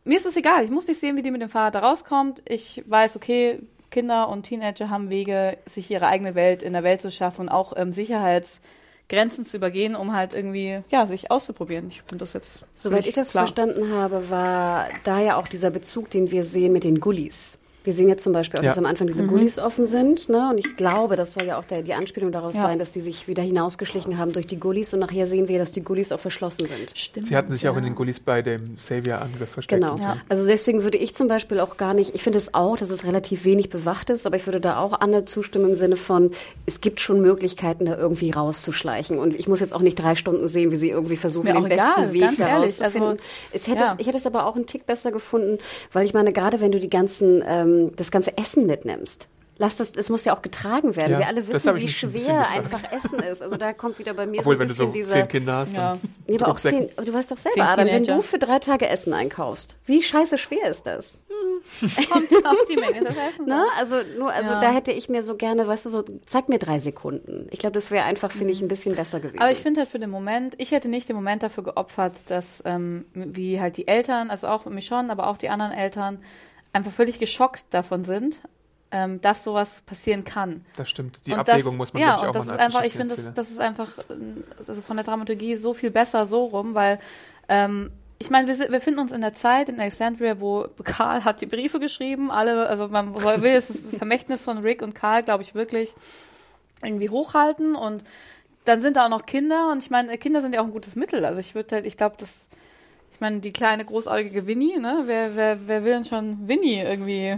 mir ist es egal, ich muss nicht sehen, wie die mit dem Fahrrad da rauskommt. Ich weiß, okay, Kinder und Teenager haben Wege, sich ihre eigene Welt in der Welt zu schaffen und auch ähm, Sicherheitsgrenzen zu übergehen, um halt irgendwie, ja, sich auszuprobieren. Ich finde das jetzt. Soweit ich das klar. verstanden habe, war da ja auch dieser Bezug, den wir sehen mit den Gullis. Wir sehen jetzt zum Beispiel auch, Ja. dass am Anfang diese Gullis offen sind. Ne? Und ich glaube, das soll ja auch der, die Anspielung daraus Ja. sein, dass die sich wieder hinausgeschlichen haben durch die Gullis. Und nachher sehen wir, dass die Gullis auch verschlossen sind. Stimmt. Sie hatten sich ja. auch in den Gullis bei dem Savior-Angriff versteckt. Genau. so. Ja. Also deswegen würde ich zum Beispiel auch gar nicht, ich finde es auch, dass es relativ wenig bewacht ist, aber ich würde da auch Anne zustimmen im Sinne von, es gibt schon Möglichkeiten, da irgendwie rauszuschleichen. Und ich muss jetzt auch nicht drei Stunden sehen, wie sie irgendwie versuchen, mir den besten egal, Weg ganz da ehrlich. rauszufinden. Also, es hätte, ja. Ich hätte es aber auch einen Tick besser gefunden, weil ich meine, gerade wenn du die ganzen, ähm, das ganze Essen mitnimmst, Lass das, es muss ja auch getragen werden. Ja, Wir alle wissen, wie ein schwer gefragt. einfach Essen ist. Also da kommt wieder bei mir Obwohl, so wenn ein du bisschen so diese. zehn Kinder hast, Ja. Nee, aber auch zehn, du weißt doch selber, Adam, wenn du für drei Tage Essen einkaufst, wie scheiße schwer ist das? Kommt auf die Menge des Essens. *laughs* Also nur, also Ja. da hätte ich mir so gerne, weißt du, so, zeig mir drei Sekunden. Ich glaube, das wäre einfach, finde ich, ein bisschen besser gewesen. Aber ich finde halt für den Moment, ich hätte nicht den Moment dafür geopfert, dass ähm, wie halt die Eltern, also auch mich schon, aber auch die anderen Eltern einfach völlig geschockt davon sind, ähm, dass sowas passieren kann. das stimmt. Die und Abwägung das, muss man, ja, und auch das ist einfach, ich finde, das, das ist einfach äh, also von der Dramaturgie so viel besser so rum, weil ähm, ich meine, wir, wir finden uns in der Zeit in Alexandria, wo Karl hat die Briefe geschrieben, alle, also man will es das Vermächtnis von Rick und Karl, glaube ich, wirklich irgendwie hochhalten und dann sind da auch noch Kinder und ich meine, Kinder sind ja auch ein gutes Mittel. Also ich würde halt, ich glaube, das, ich meine, die kleine großäugige Winnie, ne? Wer, wer, wer will denn schon Winnie irgendwie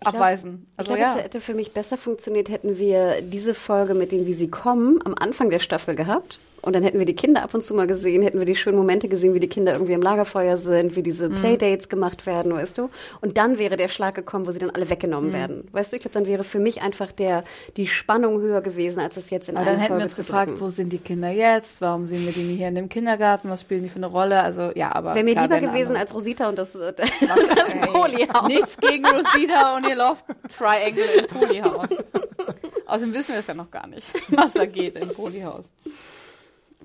glaub- abweisen? Also ich glaube, ja. es hätte für mich besser funktioniert, hätten wir diese Folge mit dem, wie sie kommen, am Anfang der Staffel gehabt. Und dann hätten wir die Kinder ab und zu mal gesehen, hätten wir die schönen Momente gesehen, wie die Kinder irgendwie im Lagerfeuer sind, wie diese Mhm. Playdates gemacht werden, weißt du? Und dann wäre der Schlag gekommen, wo sie dann alle weggenommen Mhm. werden. Weißt du, ich glaube, dann wäre für mich einfach der, die Spannung höher gewesen, als es jetzt in Aber dann hätten wir uns gefragt, wo sind die Kinder jetzt? Warum sehen wir die nie hier in dem Kindergarten? Was spielen die für eine Rolle? Also ja, aber Wäre mir lieber gewesen andere- als Rosita und das, *laughs* äh, das Polyhaus. Nichts gegen Rosita und ihr Love Triangle im Polyhaus. *laughs* Außerdem wissen wir es ja noch gar nicht, was da geht im Polyhaus.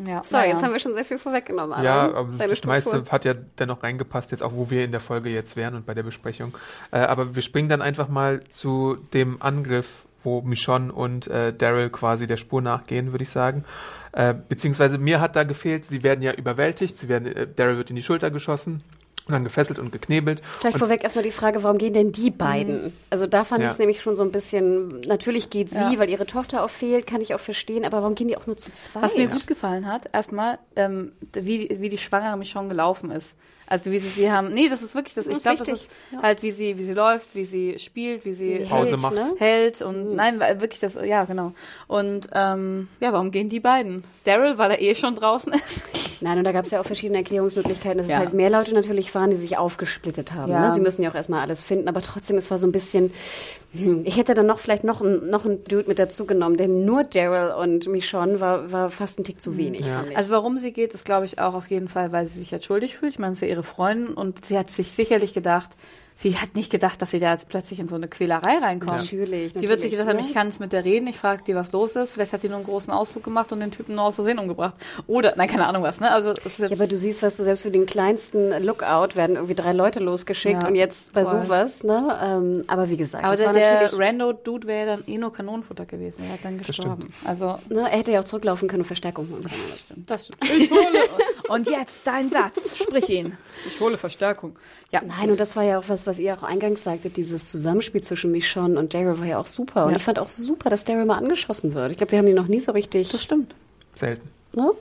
Ja, So, naja. jetzt haben wir schon sehr viel vorweggenommen. Adam. Ja, aber Deine das meiste hat ja dennoch reingepasst, jetzt auch wo wir in der Folge jetzt wären und bei der Besprechung. Äh, aber wir springen dann einfach mal zu dem Angriff, wo Michonne und äh, Daryl quasi der Spur nachgehen, würde ich sagen. Äh, beziehungsweise mir hat da gefehlt, sie werden ja überwältigt, sie werden, äh, Daryl wird in die Schulter geschossen und dann gefesselt und geknebelt. Vielleicht und, vorweg erstmal die Frage, warum gehen denn die beiden? Also da fand Ja. ich es nämlich schon so ein bisschen, natürlich geht sie, Ja. weil ihre Tochter auch fehlt, kann ich auch verstehen, aber warum gehen die auch nur zu zweit? Was mir gut gefallen hat, erstmal, ähm, wie, wie die Schwangere Michonne gelaufen ist. Also wie sie sie haben. Nee, das ist wirklich das. Das Ich ist glaube, das ist ja. halt, wie sie, wie sie läuft, wie sie spielt, wie sie, Wie sie Pause hält, macht. Ne? hält und nein, weil wirklich das, ja genau. Und ähm, ja, warum gehen die beiden? Daryl, weil er eh schon draußen ist. *laughs* Nein, und da gab es ja auch verschiedene Erklärungsmöglichkeiten, dass Ja. es halt mehr Leute natürlich waren, die sich aufgesplittet haben. Ja. Ne? Sie müssen ja auch erstmal alles finden, aber trotzdem, es war so ein bisschen, hm, ich hätte dann noch vielleicht noch, ein- noch einen Dude mit dazu genommen, denn nur Daryl und Michonne war, war fast ein Tick zu wenig, Ja. fand ich. Also warum sie geht, ist glaube ich auch auf jeden Fall, weil sie sich jetzt schuldig fühlt. Ich meine, es ist ja ihre Freundin und sie hat sich sicherlich gedacht, sie hat nicht gedacht, dass sie da jetzt plötzlich in so eine Quälerei reinkommt. Natürlich, Die wird sich gedacht haben, ne? ich kann es mit der reden, ich frage die, was los ist. Vielleicht hat die nur einen großen Ausflug gemacht und den Typen nur aus Versehen umgebracht. Oder, nein, keine Ahnung was, ne? Also, das ist jetzt, Ja, aber du siehst, was du selbst für den kleinsten Lookout werden irgendwie drei Leute losgeschickt Ja, und jetzt bei voll. sowas, ne? Ähm, aber wie gesagt, aber das der, der Rando-Dude wäre dann eh nur Kanonenfutter gewesen. Er hat dann gestorben. Also, ne, er hätte ja auch zurücklaufen können und Verstärkung holen können. das stimmt. Das stimmt. Ich hole. *laughs* Und jetzt dein Satz. Sprich ihn. Ich hole Verstärkung. Ja. Nein, und das war ja auch was, was ihr auch eingangs sagtet, dieses Zusammenspiel zwischen Michonne und Daryl war ja auch super. Und Ja. ich fand auch super, dass Daryl mal angeschossen wird. Ich glaube, wir haben ihn noch nie so richtig, Das stimmt. selten. ne?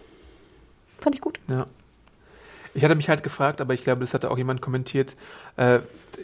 Fand ich gut. Ja. Ich hatte mich halt gefragt, aber ich glaube, das hatte auch jemand kommentiert. Äh,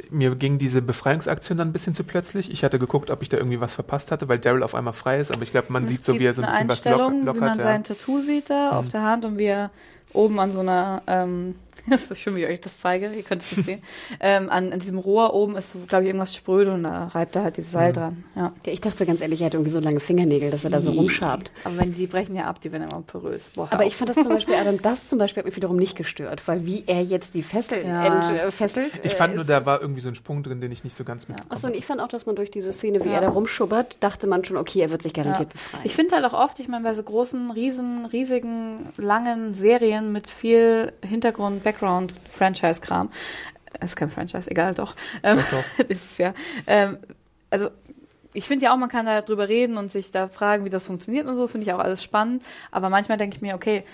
mir ging diese Befreiungsaktion dann ein bisschen zu plötzlich. Ich hatte geguckt, ob ich da irgendwie was verpasst hatte, weil Daryl auf einmal frei ist, aber ich glaube, man Es sieht so, wie er so ein bisschen was lock, Einstellung, wie lockert. man ja. sein Tattoo sieht da auf der Hand und wie er oben an so einer, ähm, *laughs* das ist schön, wie ich euch das zeige, ihr könnt es nicht sehen, ähm, an, an diesem Rohr oben ist, glaube ich, irgendwas spröde und da reibt er halt dieses Seil dran. Ja. Ja, ich dachte ganz ehrlich, er hat irgendwie so lange Fingernägel, dass er da so rumschabt. Aber wenn die brechen ja ab, die werden immer porös. Boah, Aber auf. ich fand das zum Beispiel, *laughs* Adam, das zum Beispiel hat mich wiederum nicht gestört, weil wie er jetzt die Fessel Ja. entfesselt. Ich äh, fand nur, ist- da war irgendwie so ein Sprung drin, den ich nicht so ganz mitbekommen Achso, und ich fand auch, dass man durch diese Szene, wie Ja. er da rumschubbert, dachte man schon, okay, er wird sich garantiert Ja. befreien. Ich finde halt auch oft, ich meine, bei so großen, riesen, riesigen, langen Serien mit viel Hintergrund, Background, Franchise-Kram, äh, ist kein Franchise, egal doch, ähm, Doch, *laughs* ist es ja. Ähm, also ich finde ja auch, man kann da drüber reden und sich da fragen, wie das funktioniert und so, das finde ich auch alles spannend, aber manchmal denke ich mir, okay,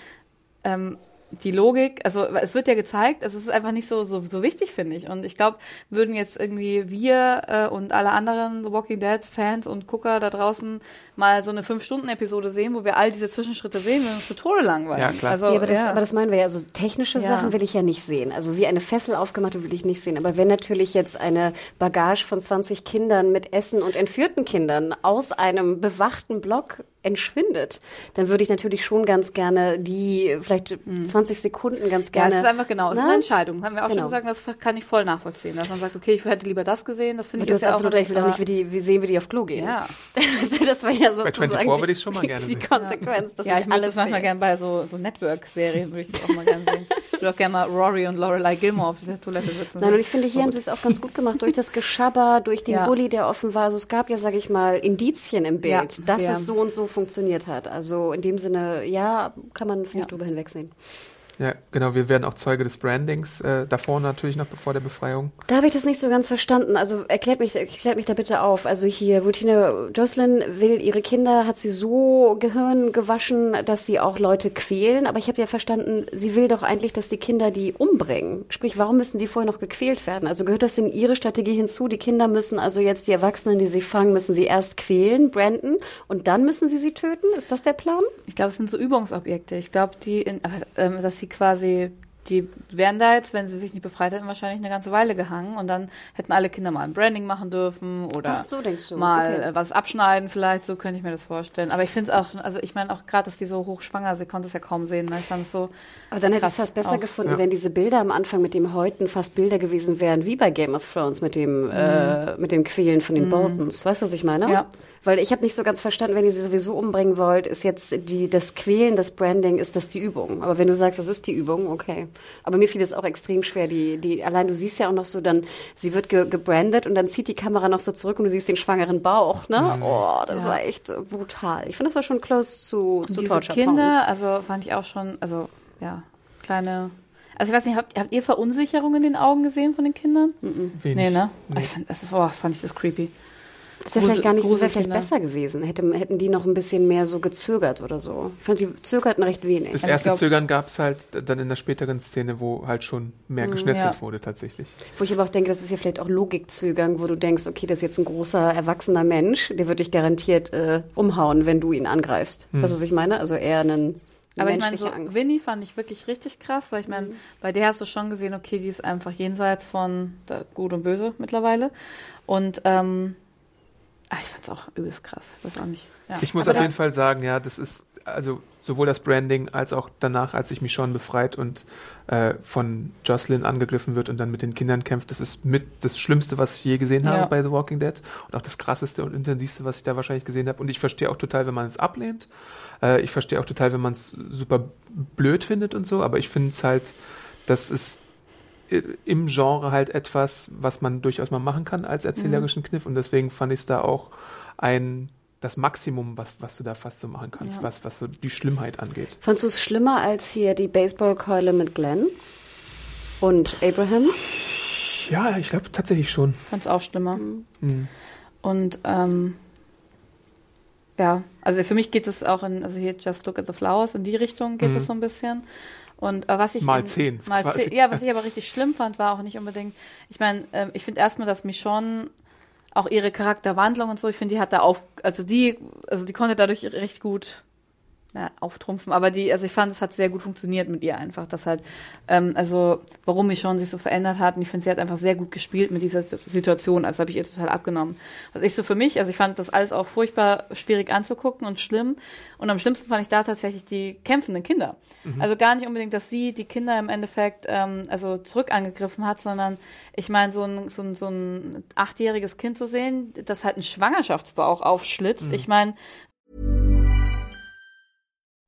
ähm, die Logik, also es wird ja gezeigt, also es ist einfach nicht so, so, so wichtig, finde ich. Und ich glaube, würden jetzt irgendwie wir äh, und alle anderen The Walking Dead Fans und Gucker da draußen mal so eine Fünf-Stunden-Episode sehen, wo wir all diese Zwischenschritte sehen, wir uns zu Tode langweilen. Ja, klar. Also, ja, aber, das, ja. aber das meinen wir ja. Also technische Ja. Sachen will ich ja nicht sehen. Also wie eine Fessel aufgemacht will ich nicht sehen. Aber wenn natürlich jetzt eine Bagage von 20 Kindern mit Essen und entführten Kindern aus einem bewachten Block entschwindet, dann würde ich natürlich schon ganz gerne die vielleicht 20 Sekunden ganz Ja, gerne. es ist einfach genau, es ist Na? eine Entscheidung. Das haben wir auch Genau. schon gesagt, das kann ich voll nachvollziehen. Dass man sagt, okay, ich hätte lieber das gesehen, das finde ich hast ja absolut auch ich will auch nicht, wie, die, wie sehen, wie die auf Klo gehen. Ja. *laughs* Also das war ja Bei sozusagen 24 die, würde ich schon mal gerne die sehen. Konsequenz. dass Ja, ich alles das manchmal gerne bei so, so Network-Serien, würde ich das auch mal gerne sehen. *laughs* Ich würde auch gerne mal Rory und Lorelei Gilmore auf der Toilette sitzen. Nein, und ich finde, hier haben sie es auch ganz gut gemacht, durch das Geschabber, durch den Ja. Bulli, der offen war. Also es gab ja, sage ich mal, Indizien im Bild, Ja, dass sehr. es so und so funktioniert hat. Also in dem Sinne, ja, kann man vielleicht drüber hinwegsehen. Ja, genau, wir werden auch Zeuge des Brandings, äh, davor natürlich noch bevor der Befreiung. Da habe ich das nicht so ganz verstanden. Also erklärt mich, erklärt mich da bitte auf. Also hier, Routine, Jocelyn will ihre Kinder, hat sie so Gehirn gewaschen, dass sie auch Leute quälen. Aber ich habe ja verstanden, sie will doch eigentlich, dass die Kinder die umbringen. Sprich, warum müssen die vorher noch gequält werden? Also gehört das in ihre Strategie hinzu? Die Kinder müssen also jetzt die Erwachsenen, die sie fangen, müssen sie erst quälen, branden und dann müssen sie sie töten? Ist das der Plan? Ich glaube, es sind so Übungsobjekte. Ich glaube, die, in, aber, ähm, dass sie quasi, die wären da jetzt, wenn sie sich nicht befreit hätten, wahrscheinlich eine ganze Weile gehangen und dann hätten alle Kinder mal ein Branding machen dürfen oder Ach, so denkst du. mal Okay. äh, was abschneiden vielleicht, so könnte ich mir das vorstellen. Aber ich finde es auch, also ich meine auch gerade, dass die so hochschwanger, sie konnte es ja kaum sehen. Ne? Ich fand es so, Aber dann hätte ich es fast besser auch. gefunden, Ja. wenn diese Bilder am Anfang mit dem Häuten fast Bilder gewesen wären, wie bei Game of Thrones mit dem, äh, mit dem Quälen von den Boltons. Weißt du, was ich meine? Ja. Weil ich habe nicht so ganz verstanden, wenn ihr sie sowieso umbringen wollt, ist jetzt die, das Quälen, das Branding, ist das die Übung. Aber wenn du sagst, das ist die Übung, okay. Aber mir fiel es auch extrem schwer, die, die, allein du siehst ja auch noch so dann, sie wird ge, gebrandet und dann zieht die Kamera noch so zurück und du siehst den schwangeren Bauch, ne? Oh, das Ja. war echt brutal. Ich finde, das war schon close zu, Und zu diese Torture Porn. Kinder, also fand ich auch schon, also ja, kleine. Also ich weiß nicht, habt, habt ihr Verunsicherung in den Augen gesehen von den Kindern? Wenig. Nee, ne? Ich fand, das ist, oh, fand ich das creepy. Das wäre vielleicht gar nicht, das wäre vielleicht besser gewesen. Hätte, hätten die noch ein bisschen mehr so gezögert oder so. Ich fand, die zögerten recht wenig. Das Also erste glaub- Zögern gab es halt dann in der späteren Szene, wo halt schon mehr geschnetzelt ja. wurde tatsächlich. Wo ich aber auch denke, das ist ja vielleicht auch Logikzögern, wo du denkst, okay, das ist jetzt ein großer, erwachsener Mensch, der wird dich garantiert äh, umhauen, wenn du ihn angreifst. Weißt du, was ich meine? Also eher einen Aber ich meine, so Angst. Winnie fand ich wirklich richtig krass, weil ich meine, bei der hast du schon gesehen, okay, die ist einfach jenseits von Gut und Böse mittlerweile. Und ähm, ach, ich fand's auch übelst krass. Weiß auch nicht. Ja. Ich muss Aber auf jeden Fall sagen, ja, das ist also sowohl das Branding als auch danach, als sich Michonne befreit und äh, von Jocelyn angegriffen wird und dann mit den Kindern kämpft, das ist mit das Schlimmste, was ich je gesehen habe Ja. bei The Walking Dead und auch das krasseste und intensivste, was ich da wahrscheinlich gesehen habe. Und ich verstehe auch total, wenn man es ablehnt. Äh, ich verstehe auch total, wenn man es super blöd findet und so, aber ich finde es halt, das ist im Genre halt etwas, was man durchaus mal machen kann als erzählerischen Kniff und deswegen fand ich es da auch ein das Maximum, was, was du da fast so machen kannst, Ja. was, was so die Schlimmheit angeht. Fandst du es schlimmer als hier die Baseballkeule mit Glenn und Abraham? Ja, ich glaube tatsächlich schon. fand's auch schlimmer. Mhm. Und ähm, ja, also für mich geht es auch in, also hier Just Look at the Flowers, in die Richtung geht Mhm. es so ein bisschen. Und äh, was ich Mal in- zehn, mal zehn, ja, was ich aber richtig schlimm fand, war auch nicht unbedingt. Ich meine, ähm, ich finde erstmal, dass Michonne auch ihre Charakterwandlung und so, ich finde, die hat da auf, also die, also die konnte dadurch recht gut ja, auftrumpfen, aber die, also ich fand, es hat sehr gut funktioniert mit ihr einfach, dass halt, ähm, also warum Michonne sich so verändert hat und ich finde, sie hat einfach sehr gut gespielt mit dieser Situation, also habe ich ihr total abgenommen. Also ich so für mich, also ich fand das alles auch furchtbar schwierig anzugucken und schlimm und am schlimmsten fand ich da tatsächlich die kämpfenden Kinder. Also gar nicht unbedingt, dass sie die Kinder im Endeffekt ähm, also zurück angegriffen hat, sondern ich meine, so ein, so, ein, so ein achtjähriges Kind zu sehen, das halt einen Schwangerschaftsbauch aufschlitzt. Ich meine,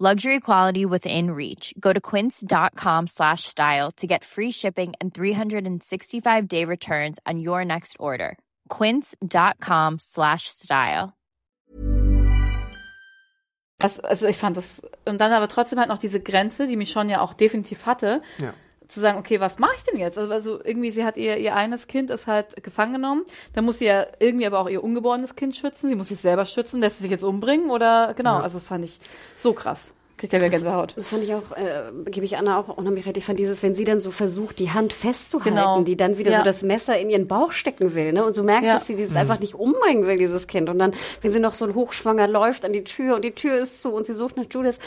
Luxury quality within reach. Go to quince.com slash style to get free shipping and 365 day returns on your next order. Quince.com slash style. Das, also ich fand das, und dann aber trotzdem halt noch diese Grenze, die Michonne ja auch definitiv hatte, Ja. Zu sagen, okay, was mache ich denn jetzt? Also, also irgendwie, sie hat ihr, ihr eines Kind ist halt gefangen genommen, dann muss sie ja irgendwie aber auch ihr ungeborenes Kind schützen, sie muss sich selber schützen, lässt sie sich jetzt umbringen oder, genau, Ja. also das fand ich so krass. Kriegt ja wieder Gänsehaut. Das fand ich auch, äh, gebe ich Anna auch unheimlich recht. Ich fand dieses, wenn sie dann so versucht, die Hand festzuhalten, Genau. die dann wieder Ja. so das Messer in ihren Bauch stecken will, ne? Und du merkst, Ja. dass sie dieses einfach nicht umbringen will, dieses Kind. Und dann, wenn sie noch so hochschwanger läuft an die Tür und die Tür ist zu und sie sucht nach Judith.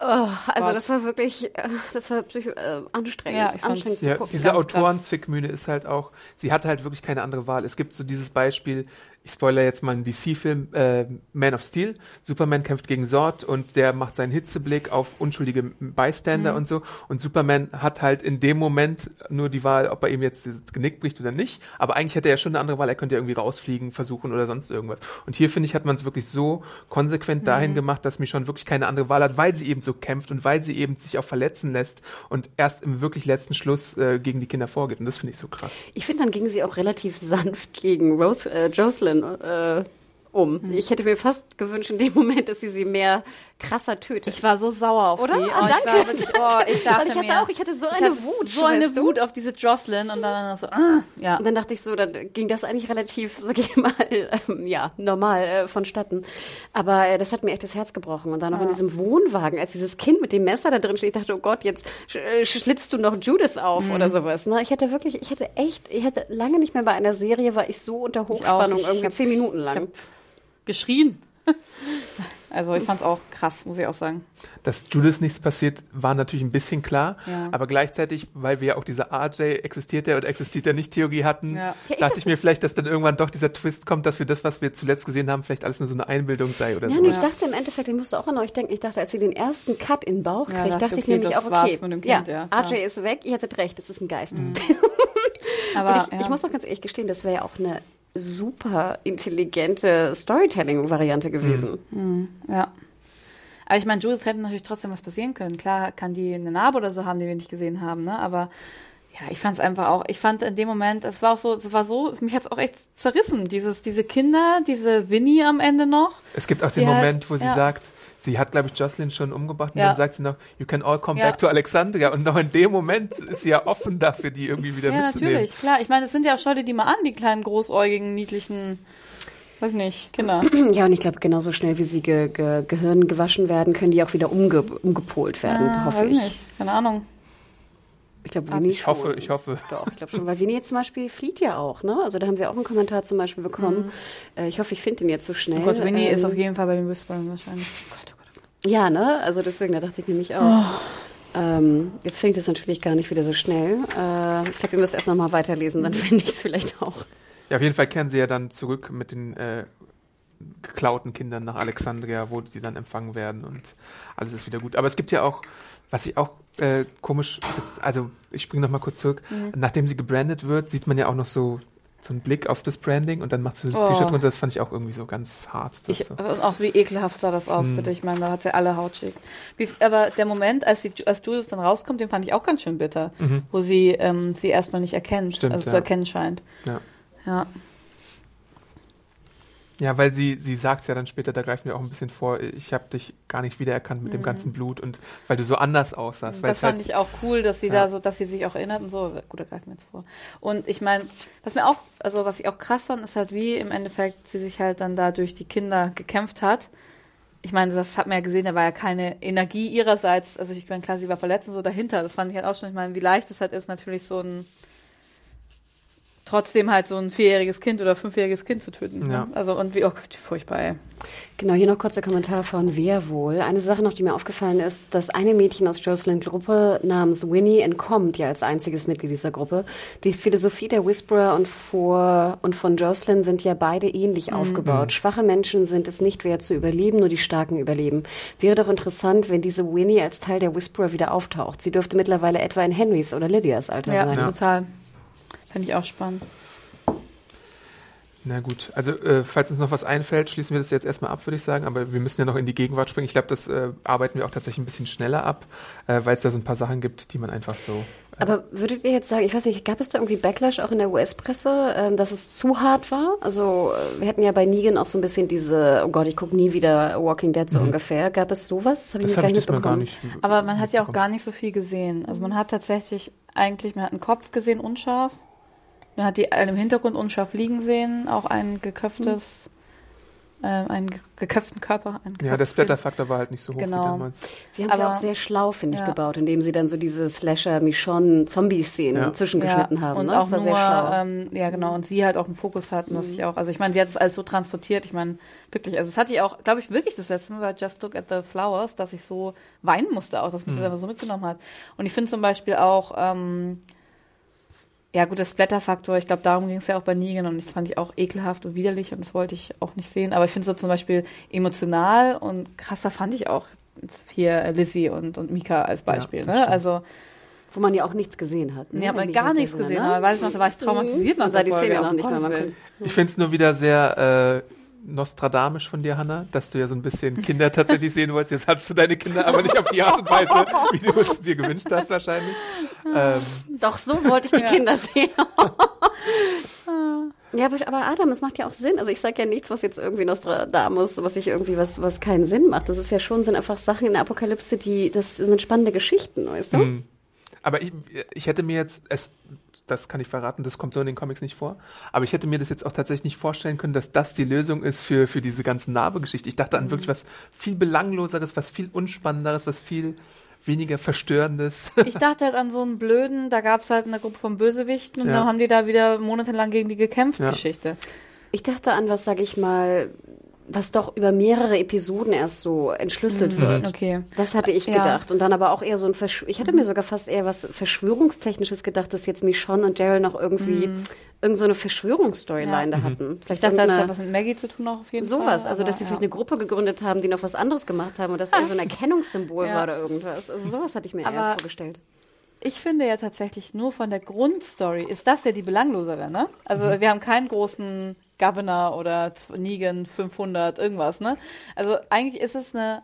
Oh, also Gott. das war wirklich, äh, das war psycho, äh, anstrengend. Ja, ich anstrengend zu Ja, gucken. diese. Autorenzwickmühle ist halt auch, sie hat halt wirklich keine andere Wahl. Es gibt so dieses Beispiel, ich spoilere jetzt mal einen DC-Film, äh, Man of Steel. Superman kämpft gegen Zod und der macht seinen Hitzeblick auf unschuldige Bystander Mhm. und so. Und Superman hat halt in dem Moment nur die Wahl, ob er ihm jetzt das Genick bricht oder nicht. Aber eigentlich hätte er ja schon eine andere Wahl. Er könnte ja irgendwie rausfliegen, versuchen oder sonst irgendwas. Und hier, finde ich, hat man es wirklich so konsequent Mhm. dahin gemacht, dass Michonne wirklich keine andere Wahl hat, weil sie eben so kämpft und weil sie eben sich auch verletzen lässt und erst im wirklich letzten Schluss äh, gegen die Kinder vorgeht. Und das finde ich so krass. Ich finde, dann ging sie auch relativ *laughs* sanft gegen Rose, äh, Jocelyn äh, um. Hm. Ich hätte mir fast gewünscht in dem Moment, dass sie sie mehr krasser tötet. Ich war so sauer auf Oder? die. Ah, Oh, ich danke. war wirklich, oh, ich dachte Weil ich hatte mir, auch, ich hatte so ich eine hatte Wut. so eine du? Wut auf diese Jocelyn und dann so, ah, ja. Und dann dachte ich so, dann ging das eigentlich relativ, sag ich mal, ähm, ja, normal äh, vonstatten. Aber äh, das hat mir echt das Herz gebrochen. Und dann noch in diesem Wohnwagen, als dieses Kind mit dem Messer da drin steht, ich dachte, oh Gott, jetzt sch äh, schlitzt du noch Judith auf Mhm. oder sowas. Ne? Ich hatte wirklich, ich hatte echt, ich hatte lange nicht mehr bei einer Serie, war ich so unter Hochspannung, Ich irgendwie hab- zehn Minuten Ich lang. hab geschrien. Also ich fand's auch krass, muss ich auch sagen. Dass Judith nichts passiert, war natürlich ein bisschen klar. Ja. Aber gleichzeitig, weil wir ja auch diese RJ existiert er oder existiert er nicht Theorie hatten, Ja. dachte ich mir vielleicht, dass dann irgendwann doch dieser Twist kommt, dass wir das, was wir zuletzt gesehen haben, vielleicht alles nur so eine Einbildung sei oder Ja, so. nee, ich dachte im Endeffekt, ich musste auch an euch denken, ich dachte, als sie den ersten Cut in den Bauch Ja, kriegt, dachte dachte ich, ich okay, nämlich auch, okay, Kind, ja. RJ ist weg, ihr hattet recht, das ist ein Geist. *laughs* Aber Und ich, ja. ich muss auch ganz ehrlich gestehen, das wäre ja auch eine super intelligente Storytelling-Variante gewesen. Ja. Aber ich meine, Judith hätte natürlich trotzdem was passieren können. Klar kann die eine Narbe oder so haben, die wir nicht gesehen haben, ne? Aber ja, ich fand es einfach auch, ich fand in dem Moment, es war auch so, es war so, mich hat es auch echt zerrissen. Dieses, diese Kinder, diese Winnie am Ende noch. Es gibt auch den Die halt- Moment, wo sie ja. sagt, sie hat, glaube ich, Jocelyn schon umgebracht und Ja. dann sagt sie noch, you can all come Ja. back to Alexandria. Und noch in dem Moment ist sie ja offen dafür, die irgendwie wieder Ja, mitzunehmen. natürlich, klar. Ich meine, es sind ja auch, schau dir die mal an, die kleinen, großäugigen, niedlichen, weiß nicht, Kinder. *clears throat* Ja, und ich glaube, genauso schnell wie sie ge ge Gehirn gewaschen werden, können die auch wieder umge umgepolt werden, Ah, hoffe weiß ich. nicht, keine Ahnung. Ich glaube, Winnie Ich hoffe, schon. ich hoffe. Doch, ich glaube schon, weil Winnie zum Beispiel flieht ja auch, ne? Also da haben wir auch einen Kommentar zum Beispiel bekommen. Äh, ich hoffe, ich finde ihn jetzt so schnell. Oh Gott, Winnie Ähm, ist auf jeden Fall bei den Whisperern wahrscheinlich. Oh oh Gott. Ja, ne? Also deswegen, da dachte ich nämlich auch. Ähm, jetzt finde ich das natürlich gar nicht wieder so schnell. Äh, ich glaube, ihr müsst erst noch mal weiterlesen, dann *laughs* finde ich es vielleicht auch. Ja, auf jeden Fall kehren sie ja dann zurück mit den äh, geklauten Kindern nach Alexandria, wo die dann empfangen werden und alles ist wieder gut. Aber es gibt ja auch, was ich auch äh, komisch, also ich springe noch mal kurz zurück, Mhm. nachdem sie gebrandet wird, sieht man ja auch noch so so einen Blick auf das Branding und dann macht sie das Oh. T-Shirt runter. Das fand ich auch irgendwie so ganz hart. Ich, so. auch wie ekelhaft sah das aus, Hm. bitte. Ich meine, da hat sie alle Hautschick. Wie, aber der Moment, als, sie, als Judith dann rauskommt, den fand ich auch ganz schön bitter. Mhm. Wo sie sie sie erstmal nicht erkennt, Stimmt, also ja. zu erkennen scheint. Ja. Ja. Ja, weil sie, sie sagt ja dann später, da greifen wir auch ein bisschen vor, ich habe dich gar nicht wiedererkannt mit Mhm. dem ganzen Blut und weil du so anders aussahst. Das fand halt, ich auch cool, dass sie Ja. da so, dass sie sich auch erinnert und so. Gut, da greifen wir jetzt vor. Und ich meine, was mir auch, also was ich auch krass fand, ist halt, wie im Endeffekt sie sich halt dann da durch die Kinder gekämpft hat. Ich meine, das hat man ja gesehen, da war ja keine Energie ihrerseits. Also ich meine, klar, sie war verletzt und so dahinter. Das fand ich halt auch schon, ich meine, wie leicht es halt ist, natürlich so ein trotzdem halt so ein vierjähriges Kind oder fünfjähriges Kind zu töten. Ja. Ne? Also und wie, oh Gott, wie furchtbar, ey. Genau, hier noch kurz der Kommentar von Wer wohl. Eine Sache noch, die mir aufgefallen ist, dass eine Mädchen aus Jocelyn Gruppe namens Winnie entkommt, ja als einziges Mitglied dieser Gruppe. Die Philosophie der Whisperer und, vor, und von Jocelyn sind ja beide ähnlich aufgebaut. Schwache Menschen sind es nicht wert zu überleben, nur die Starken überleben. Wäre doch interessant, wenn diese Winnie als Teil der Whisperer wieder auftaucht. Sie dürfte mittlerweile etwa in Henrys oder Lydias Alter Ja, sein. total. Fände ich auch spannend. Na gut, also äh, falls uns noch was einfällt, schließen wir das jetzt erstmal ab, würde ich sagen. Aber wir müssen ja noch in die Gegenwart springen. Ich glaube, das äh, arbeiten wir auch tatsächlich ein bisschen schneller ab, äh, weil es da so ein paar Sachen gibt, die man einfach so. Äh, Aber würdet ihr jetzt sagen, ich weiß nicht, gab es da irgendwie Backlash auch in der US-Presse, ähm, dass es zu hart war? Also äh, wir hatten ja bei Negan auch so ein bisschen diese, oh Gott, ich gucke nie wieder Walking Dead so ungefähr. Gab es sowas? Das habe ich das mir habe gar ich nicht gar mitbekommen. nicht. Aber man hat ja auch gar nicht so viel gesehen. Also man hat tatsächlich eigentlich, man hat einen Kopf gesehen, unscharf. Man hat die einen im Hintergrund unscharf liegen sehen, auch ein geköpftes, äh, einen ge- geköpften Körper. Ein Ja, der Splatter-Faktor war halt nicht so hoch Genau. wie damals. Sie haben es ja auch sehr schlau, finde ich, Ja. gebaut, indem sie dann so diese Slasher-Michonne-Zombie-Szenen Ja. zwischengeschnitten haben. Und ne? auch das war nur, sehr schlau. ähm, ja genau, und sie halt auch einen Fokus hatten, was ich auch, also ich meine, sie hat es alles so transportiert, ich meine, wirklich, also es hatte ich auch, glaube ich, wirklich das letzte Mal bei Just Look at the Flowers, dass ich so weinen musste auch, dass mich das einfach so mitgenommen hat. Und ich finde zum Beispiel auch, ähm, ja gut, der Splatter-Faktor, ich glaube, darum ging es ja auch bei Negan und das fand ich auch ekelhaft und widerlich und das wollte ich auch nicht sehen, aber ich finde so zum Beispiel emotional und krasser fand ich auch hier Lizzie und, und Mika als Beispiel, das ne? Also, Wo man ja auch nichts gesehen hat. ne? Nee, hat Wenn man ich gar nichts gesehen, ne? aber weiß ich noch, da war ich traumatisiert nach Man sah der die Folge. Szene noch um nicht mehr. Ich finde es nur wieder sehr äh, nostradamisch von dir, Hanna, dass du ja so ein bisschen Kinder tatsächlich sehen wolltest. Jetzt hast du deine Kinder aber nicht auf die Art und Weise, wie du es dir gewünscht hast wahrscheinlich. Ähm, doch, so wollte ich die Kinder sehen. *laughs* Ja, aber, aber Adam, es macht ja auch Sinn. Also ich sage ja nichts, was jetzt irgendwie Nostradamus, was ich irgendwie, was, was keinen Sinn macht. Das ist ja schon, sind einfach Sachen in der Apokalypse, die, das sind spannende Geschichten, weißt du? Mhm. Aber ich, ich hätte mir jetzt, es, das kann ich verraten, das kommt so in den Comics nicht vor, aber ich hätte mir das jetzt auch tatsächlich nicht vorstellen können, dass das die Lösung ist für, für diese ganzen Narbe-Geschichte. Ich dachte an wirklich was viel belangloseres, was viel unspannenderes, was viel weniger verstörendes. *laughs* Ich dachte halt an so einen blöden, da gab es halt eine Gruppe von Bösewichten und Ja. dann haben die da wieder monatelang gegen die gekämpft, Ja. Geschichte. Ich dachte an was, sag ich mal, was doch über mehrere Episoden erst so entschlüsselt wird. Okay. Das hatte ich Ja. gedacht. Und dann aber auch eher so ein Verschw Ich hatte mir sogar fast eher was Verschwörungstechnisches gedacht, dass jetzt Michonne und Daryl noch irgendwie irgend so eine Verschwörungsstoryline Ja. da hatten. Ich Vielleicht das hat irgendeine- was mit Maggie zu tun auch auf jeden Fall. Sowas, also dass sie aber, vielleicht eine Gruppe gegründet haben, die noch was anderes gemacht haben und dass er so ein Erkennungssymbol Ja. war oder irgendwas. Also sowas hatte ich mir eher Aber- vorgestellt. Ich finde ja tatsächlich nur von der Grundstory ist das ja die belanglosere, ne? Also wir haben keinen großen Governor oder Negan 500 irgendwas, ne? Also eigentlich ist es eine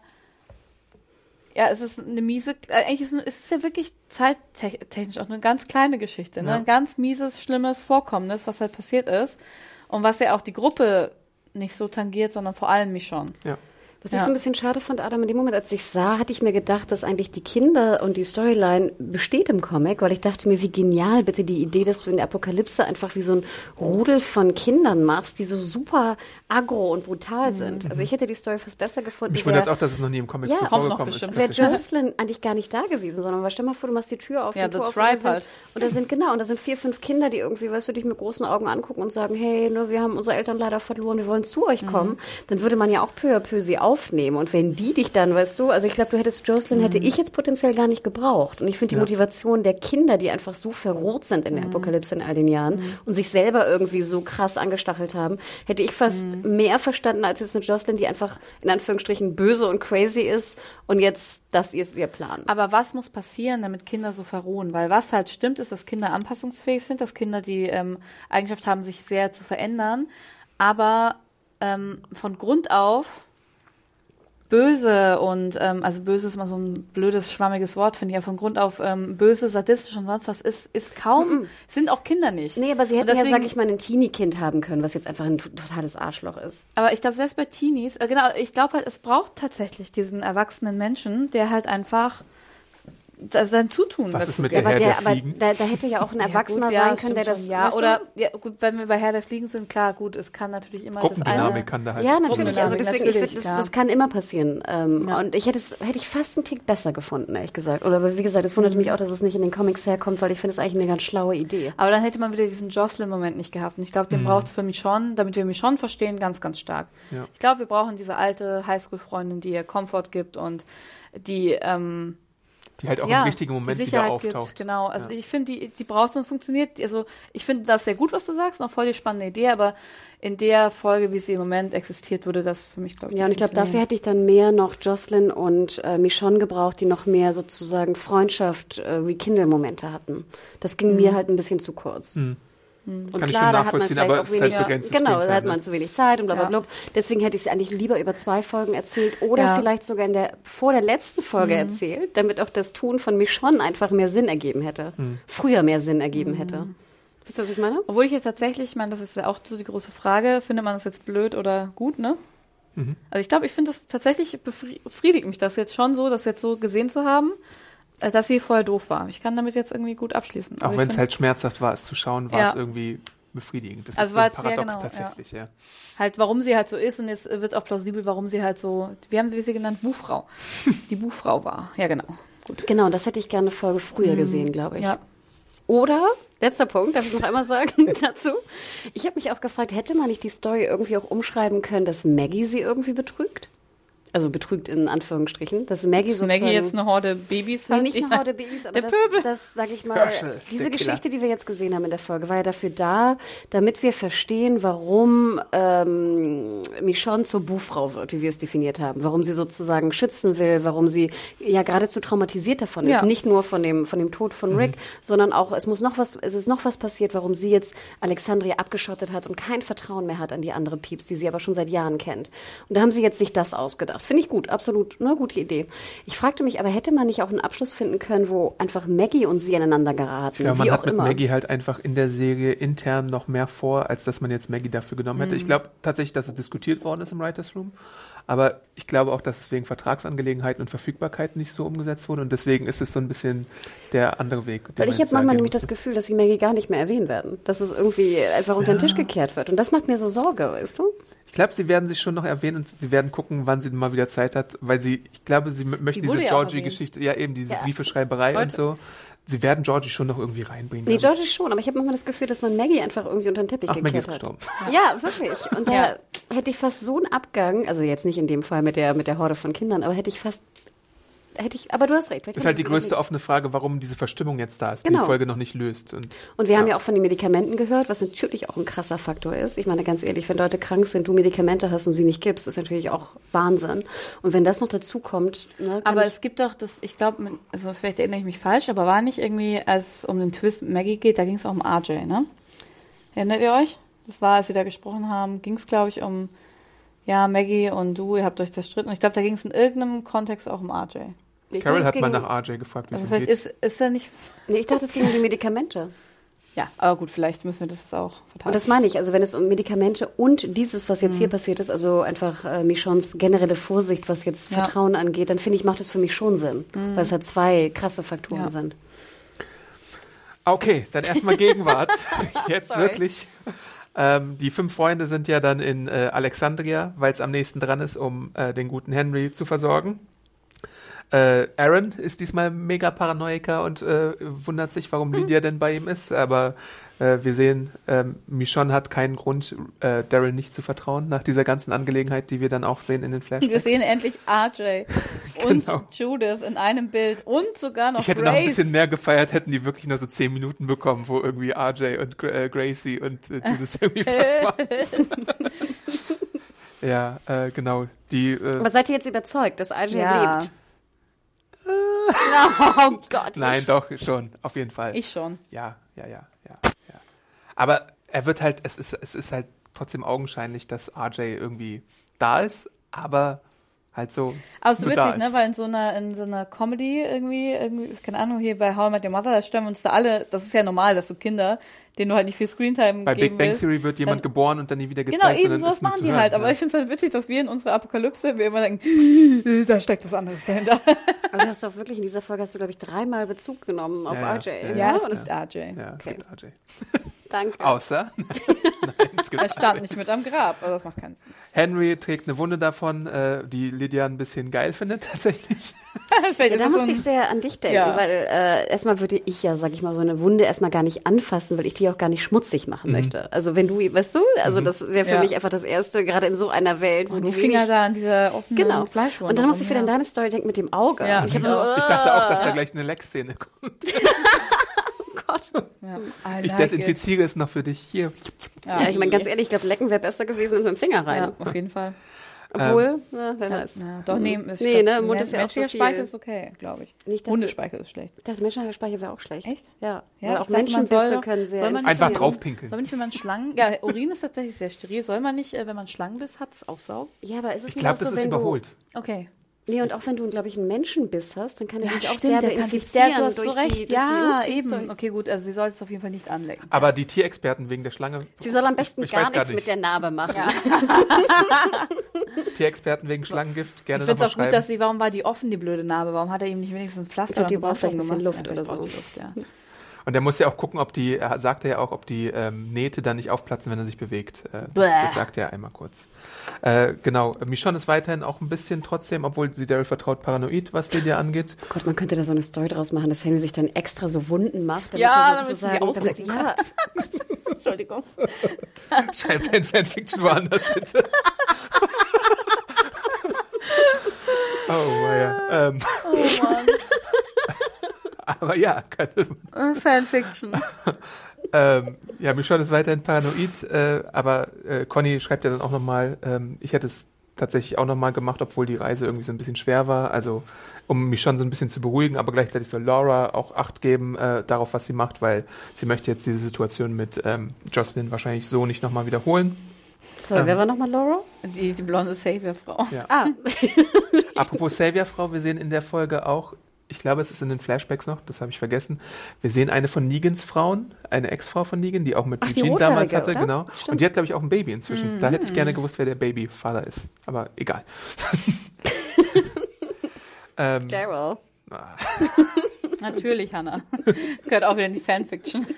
ja, es ist eine miese, äh, eigentlich ist es, ja wirklich zeittechnisch auch eine ganz kleine Geschichte, ne? Ja. Ein ganz mieses, schlimmes Vorkommnis, was halt passiert ist und was ja auch die Gruppe nicht so tangiert, sondern vor allem mich schon. ja. Was Ja. ich so ein bisschen schade fand, Adam, in dem Moment, als ich sah, hatte ich mir gedacht, dass eigentlich die Kinder und die Storyline besteht im Comic, weil ich dachte mir, wie genial bitte die Idee, dass du in der Apokalypse einfach wie so ein Rudel von Kindern machst, die so super aggro und brutal sind. Also ich hätte die Story fast besser gefunden. Mich wundert es wär- auch, dass es noch nie im Comic Ja, vorgekommen ist. Wäre. Jocelyn eigentlich gar nicht da gewesen, sondern weil stell mal vor, du machst die Tür auf, Ja, die The Tür auf, und da sind, halt. und da sind genau, und da sind vier, fünf Kinder, die irgendwie, weißt du, dich mit großen Augen angucken und sagen, hey, ne, wir haben unsere Eltern leider verloren, wir wollen zu euch kommen, dann würde man ja auch peu à peu sie aufnehmen. Und wenn die dich dann, weißt du, also ich glaube, du hättest Jocelyn, hätte ich jetzt potenziell gar nicht gebraucht. Und ich finde die Ja. Motivation der Kinder, die einfach so verroht sind in der Apokalypse in all den Jahren und sich selber irgendwie so krass angestachelt haben, hätte ich fast mehr verstanden als jetzt eine Jocelyn, die einfach in Anführungsstrichen böse und crazy ist und jetzt das ist ihr Plan. Aber was muss passieren, damit Kinder so verrohen? Weil was halt stimmt, ist, dass Kinder anpassungsfähig sind, dass Kinder die ähm, Eigenschaft haben, sich sehr zu verändern, aber ähm, von Grund auf böse und ähm, also böse ist mal so ein blödes schwammiges Wort finde ich ja von Grund auf ähm, böse sadistisch und sonst was ist ist kaum sind auch Kinder nicht Nee, aber sie hätten ja, deswegen- sag ich mal, ein Teenie-Kind haben können, was jetzt einfach ein totales Arschloch ist. Aber ich glaube, selbst bei Teenies, äh, genau, ich glaube halt, es braucht tatsächlich diesen erwachsenen Menschen, der halt einfach das sein Zutun Was dazu ist mit gibt. der Herr aber der aber Fliegen? da, da hätte ja auch ein Erwachsener gut, ja, sein können, der das. schon, ja oder ja, gut, wenn wir bei Herr der Fliegen sind, klar, gut, es kann natürlich immer das eine. kann da halt. Ja, natürlich. Also deswegen, ich natürlich, find, das, klar. das kann immer passieren. Ähm, Ja. Und ich hätte es, hätte ich fast einen Tick besser gefunden, ehrlich gesagt. Oder aber wie gesagt, es wundert Mhm. mich auch, dass es nicht in den Comics herkommt, weil ich finde es eigentlich eine ganz schlaue Idee. Aber dann hätte man wieder diesen Jocelyn-Moment nicht gehabt. Und ich glaube, den braucht es für mich schon, damit wir mich schon verstehen, ganz, ganz stark. Ja. Ich glaube, wir brauchen diese alte Highschool-Freundin, die ihr Komfort gibt und die ähm, die halt auch ja, im richtigen Moment die wieder Sicherheit auftaucht. Gibt, genau, also Ja. ich finde, die, die braucht und funktioniert. Also ich finde das sehr gut, was du sagst, noch voll die spannende Idee, aber in der Folge, wie sie im Moment existiert, würde das für mich, glaube ich, Ja, und ich glaube, dafür hätte ich dann mehr noch Jocelyn und äh, Michonne gebraucht, die noch mehr sozusagen Freundschaft, äh, Rekindle-Momente hatten. Das ging Mhm. mir halt ein bisschen zu kurz. Und Kann ich klar, schon da hat man nachvollziehen, vielleicht aber auch es ist wenig, halt begrenztes genau, da hat man ne? zu wenig Zeit und bla bla Ja. bla. Deswegen hätte ich es eigentlich lieber über zwei Folgen erzählt oder Ja. vielleicht sogar in der, vor der letzten Folge Mhm. erzählt, damit auch das Tun von Michonne einfach mehr Sinn ergeben hätte. Mhm. Früher mehr Sinn ergeben hätte. Wisst ihr, was ich meine? Obwohl ich jetzt tatsächlich, ich meine, das ist ja auch so die große Frage, findet man das jetzt blöd oder gut, ne? Mhm. Also ich glaube, ich finde das tatsächlich befri- befriedigt mich das jetzt schon so, das jetzt so gesehen zu haben, dass sie vorher doof war. Ich kann damit jetzt irgendwie gut abschließen. Auch Also ich wenn es halt schmerzhaft war, es zu schauen, war Ja. es irgendwie befriedigend. Das Also ist so war ein jetzt- ja, Paradox genau, ja. tatsächlich, ja. halt, warum sie halt so ist und jetzt wird auch plausibel, warum sie halt so, wir haben sie genannt, Buchfrau. Die Buchfrau war. Ja, genau. Gut. Genau, das hätte ich gerne eine Folge früher gesehen, glaube ich. Ja. Oder, letzter Punkt, darf ich noch einmal sagen *laughs* dazu? Ich habe mich auch gefragt, hätte man nicht die Story irgendwie auch umschreiben können, dass Maggie sie irgendwie betrügt? Also betrügt in Anführungsstrichen, dass Maggie Dass sozusagen... Maggie jetzt eine Horde Babys Nee, hat. nicht die- eine Horde Babys, aber Der das, Pöbel. das sage ich mal, Herschel, diese. Geschichte, die wir jetzt gesehen haben in der Folge, war ja dafür da, damit wir verstehen, warum ähm, Michonne zur Buhfrau wird, wie wir es definiert haben, warum sie sozusagen schützen will, warum sie ja geradezu traumatisiert davon ist, Ja. nicht nur von dem von dem Tod von Mhm. Rick, sondern auch es muss noch was, es ist noch was passiert, warum sie jetzt Alexandria abgeschottet hat und kein Vertrauen mehr hat an die andere Pieps, die sie aber schon seit Jahren kennt. Und da haben sie jetzt sich das ausgedacht. Finde ich gut, absolut, eine gute Idee. Ich fragte mich, aber hätte man nicht auch einen Abschluss finden können, wo einfach Maggie und sie aneinander geraten, Ich wie man hat mit immer. Maggie halt einfach in der Serie intern noch mehr vor, als dass man jetzt Maggie dafür genommen hätte. Ich Mhm. glaube tatsächlich, dass es diskutiert worden ist im Writers Room. Aber ich glaube auch, dass es wegen Vertragsangelegenheiten und Verfügbarkeit nicht so umgesetzt wurde. Und deswegen ist es so ein bisschen der andere Weg. Weil ich jetzt habe manchmal nämlich das. Gefühl, dass die Maggie gar nicht mehr erwähnt werden. Dass es irgendwie einfach unter den Tisch gekehrt wird. Und das macht mir so Sorge, weißt du? Ich glaube, sie werden sich schon noch erwähnen und sie werden gucken, wann sie mal wieder Zeit hat, weil sie, ich glaube, sie möchten diese ja Georgie-Geschichte, ja eben diese Ja. Briefeschreiberei und so. Sie werden Georgie schon noch irgendwie reinbringen. Nee, glaub ich. Georgie schon, aber ich habe manchmal das Gefühl, dass man Maggie einfach irgendwie unter den Teppich Ach, Maggie gekehrt ist hat. gestorben. *laughs* Ja, wirklich. Und da Ja. hätte ich fast so einen Abgang, also jetzt nicht in dem Fall mit der, mit der Horde von Kindern, aber hätte ich fast, hätte ich, aber du hast recht. Ist halt die größte offene Frage, warum diese Verstimmung jetzt da ist, die Genau. die Folge noch nicht löst. Und Und wir haben ja auch von den Medikamenten gehört, was natürlich auch ein krasser Faktor ist. Ich meine, ganz ehrlich, wenn Leute krank sind, du Medikamente hast und sie nicht gibst, ist natürlich auch Wahnsinn. Und wenn das noch dazu kommt, ne, Aber es gibt doch das, ich glaube, also vielleicht erinnere ich mich falsch, aber war nicht irgendwie, als es um den Twist mit Maggie geht, da ging es auch um RJ, ne? Erinnert ihr euch? Das war, als sie da gesprochen haben, ging es, glaube ich, um, ja, Maggie und du, ihr habt euch zerstritten. Und ich glaube, da ging es in irgendeinem Kontext auch um RJ. Ich Carol dachte, hat mal nach RJ gefragt, wie Also es vielleicht geht. ist, ist er nicht, Nee, ich dachte, es ging um die Medikamente. ja, aber gut, vielleicht müssen wir das auch Und verteilen. das meine ich, also wenn es um Medikamente und dieses, was jetzt Mhm. hier passiert ist, also einfach äh, Michons generelle Vorsicht, was jetzt Ja. Mhm. Vertrauen angeht, dann finde ich, macht es für mich schon Sinn, weil es halt zwei krasse Faktoren Ja. sind. Okay, dann erstmal *laughs* Gegenwart. *laughs* Jetzt Sorry. wirklich. Ähm, die fünf Freunde sind ja dann in äh, Alexandria, weil es am nächsten dran ist, um äh, den guten Henry zu versorgen. Äh, Aaron ist diesmal mega Paranoiker und äh, wundert sich, warum Lydia denn bei ihm ist. Aber äh, wir sehen, ähm, Michonne hat keinen Grund, äh, Daryl nicht zu vertrauen, nach dieser ganzen Angelegenheit, die wir dann auch sehen in den Flashbacks. wir sehen endlich RJ *laughs* und Genau. Judith in einem Bild und sogar noch Ich hätte Grace. noch ein bisschen mehr gefeiert, hätten die wirklich nur so zehn Minuten bekommen, wo irgendwie RJ und Gra äh, Gracie und äh, Judith *laughs* irgendwie was machen. *laughs* ja, äh, genau. Die, äh, Aber seid ihr jetzt überzeugt, dass RJ Ja. lebt? *laughs* oh Gott. nein, doch, schon, auf jeden Fall. Ich schon. Ja, ja, ja, ja, ja. Aber er wird halt, es ist, es ist halt trotzdem augenscheinlich, dass RJ irgendwie da ist, aber halt so. Aber so nur da witzig, ne? ist. Weil in so einer, in so einer Comedy irgendwie, irgendwie, keine Ahnung, hier bei How I Met Your Mother, da stimmen uns da alle, das ist ja normal, dass so Kinder, denen du halt nicht viel Screentime Bei geben Big Bang. Theory wird jemand dann- geboren und dann nie wieder Genau, gezeigt. eben sondern sowas ist machen die hören, halt. Aber ja. ich finde es halt witzig, dass wir in unserer Apokalypse, wir immer denken, *laughs* da steckt was anderes dahinter. Aber du hast doch wirklich in dieser Folge, hast du, glaube ich, dreimal Bezug genommen auf Ja, ja, RJ. ja, Ja, es ist RJ. Ja, es Okay. gibt RJ. *laughs* Danke. Außer. *laughs* Nein, es gibt Er stand nicht mit am Grab, also das macht keinen Sinn. Henry trägt eine Wunde davon, äh, die Lydia ein bisschen geil findet, *laughs* tatsächlich. *laughs* Ja, da es so ich sehr an dich denken, Ja. weil äh, erstmal würde ich ja, sag ich mal, so eine Wunde erstmal gar nicht anfassen, weil ich die auch gar nicht schmutzig machen möchte. Also wenn du, weißt du, also das wäre für Ja. mich einfach das Erste, gerade in so einer Welt, wo und du die Finger da an dieser offenen Genau. Fleischwunde. Und dann muss ich wieder an deine Story denken mit dem Auge. Ja. Ich, so, Ich dachte auch, dass da gleich eine Leck-Szene kommt. Gott. Ja. Ich like desinfiziere es noch für dich. Hier. it. Ja, ich meine, ganz ehrlich, ich glaube, lecken wäre besser gewesen als mit dem Finger rein. Ja, auf jeden Fall. Obwohl, na, wer weiß. Ja, doch, nee, ist Nee, glaub, ne, Mund ist ja auch so viel. Speichel ist okay, glaube ich. Nicht, Hundespeichel ist schlecht. Ich dachte, menschlicher Speichel wäre auch schlecht. Echt? Ja. Ja, ich auch Menschenbisse soll- können sehr soll man nicht Einfach draufpinkeln. Soll man nicht, wenn man Schlangen, ja, Urin ist tatsächlich sehr steril. Soll man nicht, äh, wenn man Schlangenbiss hat, das auch saugen? Ja, aber ist es Ich nicht glaube, auch das so, ist wenn überholt. Okay. Nee, und auch wenn du, glaube ich, einen Menschenbiss hast, dann kann er sich auch stimmt, derbe kann sich der, du hast durch so recht. die, durch ja, die eben. Okay, gut, also sie sollte es auf jeden Fall nicht anlecken. Aber die Tierexperten wegen der Schlange, Sie soll am besten Ich gar weiß gar nichts nicht. mit der Narbe machen. *laughs* Tierexperten wegen Schlangengift, gerne Ich finde es auch schreiben. gut, dass sie, warum war die offen, die blöde Narbe? Warum hat er ihm nicht wenigstens ein Pflaster Ich glaub, die braucht ein bisschen? Luft ja, oder so. Luft, ja. Und der muss ja auch gucken, ob die, er sagt ja auch, ob die ähm, Nähte dann nicht aufplatzen, wenn er sich bewegt. Äh, das, das sagt er einmal kurz. Äh, genau, Michonne ist weiterhin auch ein bisschen trotzdem, obwohl sie Daryl vertraut, paranoid, was Lydia angeht. Gott, man könnte da so eine Story draus machen, dass Henry sich dann extra so Wunden macht. Damit Ja, er damit sie sie auslecken ja, *laughs* Entschuldigung. Schreibt dein Fanfiction woanders, bitte. *laughs* oh, ja. Ähm, Oh Mann. Aber ja, keine, Äh, Fanfiction. *laughs* ähm, ja, Michonne ist weiterhin paranoid, äh, aber äh, Conny schreibt ja dann auch nochmal, ähm, ich hätte es tatsächlich auch nochmal gemacht, obwohl die Reise irgendwie so ein bisschen schwer war, also um Michonne so ein bisschen zu beruhigen, aber gleichzeitig soll Laura auch Acht geben äh, darauf, was sie macht, weil sie möchte jetzt diese Situation mit ähm, Jocelyn wahrscheinlich so nicht nochmal wiederholen. Sorry, wer war nochmal Laura? Die, die blonde Savior-Frau. Ja. Ah, *laughs* Apropos Savior-Frau, wir sehen in der Folge auch, ich glaube, es ist in den Flashbacks noch, das habe ich vergessen. Wir sehen eine von Negans Frauen, eine Ex-Frau von Negan, die auch mit Ach, Eugene damals hatte, oder? genau. Stimmt. Und die hat, glaube ich, auch ein Baby inzwischen. Da hätte ich gerne gewusst, wer der Babyvater ist. Aber egal. *laughs* ähm, Daryl. *laughs* Natürlich, Hannah. Gehört auch wieder in die Fanfiction. *laughs*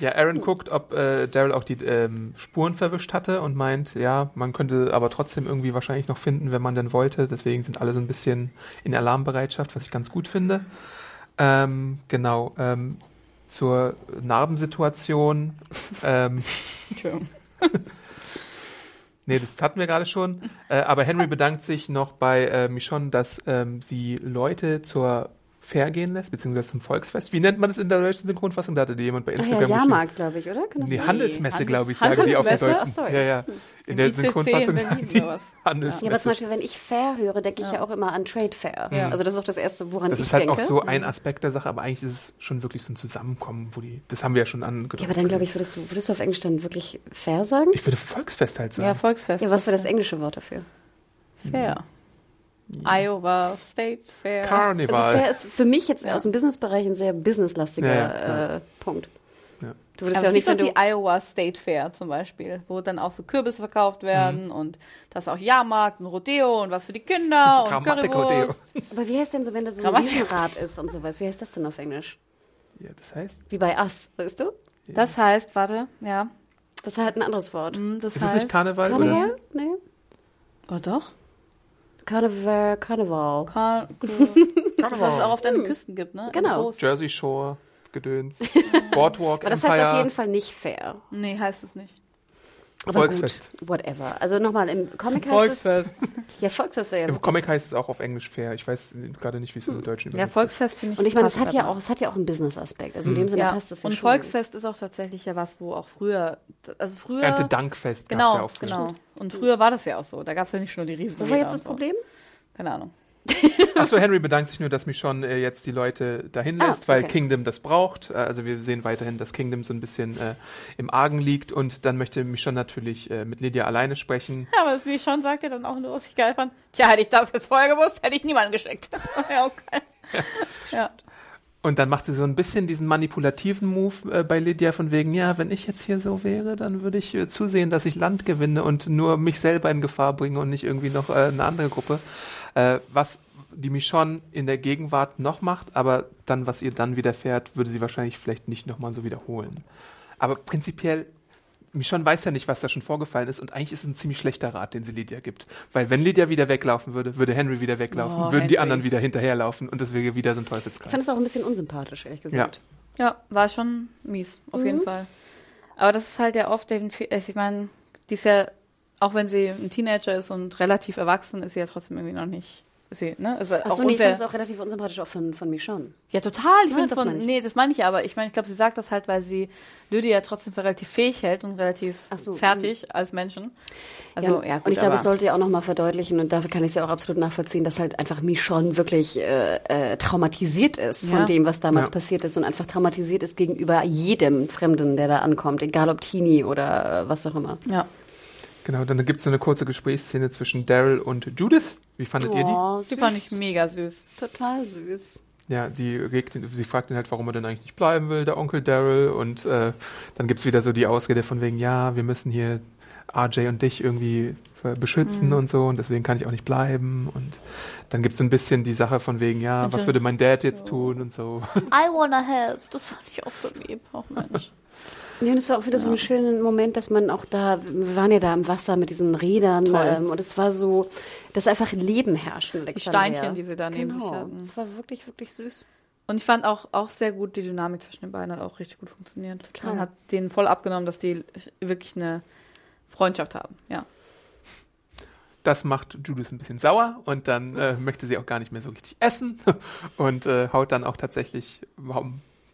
ja, Aaron guckt, ob äh, Daryl auch die ähm, Spuren verwischt hatte und meint, ja, man könnte aber trotzdem irgendwie wahrscheinlich noch finden, wenn man denn wollte. Deswegen sind alle so ein bisschen in Alarmbereitschaft, was ich ganz gut finde. Ähm, genau. Ähm, zur Narbensituation. ähm, *laughs* Entschuldigung. nee, das hatten wir gerade schon. Äh, aber Henry bedankt sich noch bei äh, Michonne, dass ähm, sie Leute zur Fair gehen lässt, beziehungsweise zum Volksfest. Wie nennt man das in der deutschen Synchronfassung? Da hatte jemand bei Ach ja, Instagram Jahrmarkt, glaube ich, oder? Kann das Nee, sein? Handelsmesse, Handels- glaube ich, sagen die auf der deutschen. Ach ja, ja. ja. In Im der ICC in Synchronfassung sagen *laughs* die? Handelsmesse. Ja, aber zum Beispiel, wenn ich Fair höre, denke ich ja, auch immer an Trade Fair. Ja. Also das ist auch das Erste, woran das ich ist halt denke. auch so ein Aspekt der Sache, aber eigentlich ist es schon wirklich so ein Zusammenkommen, wo die, das haben wir ja schon angedeutet. Ja, aber dann glaube ich, würdest du, würdest du auf Englisch dann wirklich Fair sagen? Ich würde Volksfest halt sagen. Ja, Volksfest. Ja, was wäre das englische Wort dafür? Fair. Iowa State Fair. Also Karneval. Fair ist für mich jetzt Ja. aus dem Businessbereich ein sehr businesslastiger Ja, ja, Äh, Punkt. Ja. Du würdest Aber ja es auch nicht, gibt wenn die Iowa State Fair zum Beispiel, wo dann auch so Kürbisse verkauft werden und das ist auch Jahrmarkt und Rodeo und was für die Kinder *laughs* und. Currywurst. Aber wie heißt denn so, wenn da so ein. Riesenrad ist und sowas? Wie heißt das denn auf Englisch? Ja, das heißt, Wie bei Us, weißt du? Das heißt, warte, ja, Das ist halt ein anderes Wort. hm, das ist heißt... nicht Karneval? Oder? Karneval? Nee. Oh doch. Karneval, Karneval. Kar *laughs* das, was es auch auf deinen Küsten gibt, ne? Genau. Jersey Shore, Gedöns, *laughs* Boardwalk, Aber das Empire, heißt auf jeden Fall nicht fair. Nee, heißt es nicht. Aber Volksfest. gut, whatever. Also nochmal, im Comic heißt es... *laughs* Ja, Volksfest wäre ja Im Comic heißt es auch auf Englisch fair. Ich weiß gerade nicht, wie es im Deutschen Ja, übersetzt Volksfest finde ich Und ich meine, es hat ja auch, es hat ja auch einen Business-Aspekt. Also in dem Sinne Ja, passt das ja und schon. Volksfest ist auch tatsächlich ja was, wo auch früher, also ist. früher... Erntedankfest gab es Genau, ja auch früher. genau. Und früher war das ja auch so. Da gab es ja nicht nur die Riesen. Wo war jetzt das Problem? Keine Ahnung. *laughs* Achso, Henry bedankt sich nur, dass Michonne äh, jetzt die Leute dahin Ah, lässt, weil okay. Kingdom das braucht. Äh, Also wir sehen weiterhin, dass Kingdom so ein bisschen äh, im Argen liegt und dann möchte Michonne natürlich äh, mit Lydia alleine sprechen. Ja, aber das, wie ich schon sagte, dann auch nur, was ich geil fand. Tja, hätte ich das jetzt vorher gewusst, hätte ich niemanden geschickt. *laughs* ja, okay. *laughs* Ja. Und dann macht sie so ein bisschen diesen manipulativen Move äh, bei Lydia von wegen, ja, wenn ich jetzt hier so wäre, dann würde ich äh, zusehen, dass ich Land gewinne und nur mich selber in Gefahr bringe und nicht irgendwie noch äh, eine andere Gruppe. Äh, was die Michonne in der Gegenwart noch macht, aber dann, was ihr dann widerfährt, würde sie wahrscheinlich vielleicht nicht nochmal so wiederholen. Aber prinzipiell, Michonne weiß ja nicht, was da schon vorgefallen ist und eigentlich ist es ein ziemlich schlechter Rat, den sie Lydia gibt. Weil wenn Lydia wieder weglaufen würde, würde Henry wieder weglaufen, Oh, würden die Henry. anderen wieder hinterherlaufen und das wäre wieder so ein Ich Teufelskreis. fand es auch ein bisschen unsympathisch, ehrlich gesagt. ja, war schon mies, auf jeden Fall. Aber das ist halt ja oft, den Fe- ich meine, die ist ja, auch wenn sie ein Teenager ist und relativ erwachsen, ist sie ja trotzdem irgendwie noch nicht sie, ne? Also Achso, auch nee, ich finde es auch relativ unsympathisch auch von, von Michonne. Ja, total. Ich Ja, finde das von, meine ich. nee, das meine ich ja, aber ich meine, ich glaube, sie sagt das halt, weil sie Lydia ja trotzdem für relativ fähig hält und relativ so, fertig als Menschen. Also, ja, gut, und ich glaube, aber- es sollte ja auch nochmal verdeutlichen, und dafür kann ich es ja auch absolut nachvollziehen, dass halt einfach Michonne wirklich äh, äh, traumatisiert ist von Ja. dem, was damals Ja. passiert ist und einfach traumatisiert ist gegenüber jedem Fremden, der da ankommt, egal ob Teenie oder äh, was auch immer. ja. Genau, dann gibt es so eine kurze Gesprächsszene zwischen Daryl und Judith. Wie fandet ihr die? Oh, Die fand ich mega süß. total süß. Ja, die regt ihn, sie fragt ihn halt, warum er denn eigentlich nicht bleiben will, der Onkel Daryl. Und äh, dann gibt's wieder so die Ausrede von wegen, ja, wir müssen hier RJ und dich irgendwie äh, beschützen und so und deswegen kann ich auch nicht bleiben. Und dann gibt's so ein bisschen die Sache von wegen, ja, was würde mein Dad jetzt tun und so. I wanna help. Das fand ich auch so lieb. Oh Mensch. *laughs* Ja, und es war auch wieder so ein schöner Moment, dass man auch da, wir waren ja da im Wasser mit diesen Rädern ähm, und es war so, dass einfach Leben herrscht in Die. Steinchen, die sie da neben genau. sich hatten. Es war wirklich, wirklich süß. Und ich fand auch, auch sehr gut, die Dynamik zwischen den beiden hat auch richtig gut funktioniert. Total. Man hat denen voll abgenommen, dass die wirklich eine Freundschaft haben. Ja. Das macht Judith ein bisschen sauer und dann äh, möchte sie auch gar nicht mehr so richtig essen *laughs* und äh, haut dann auch tatsächlich,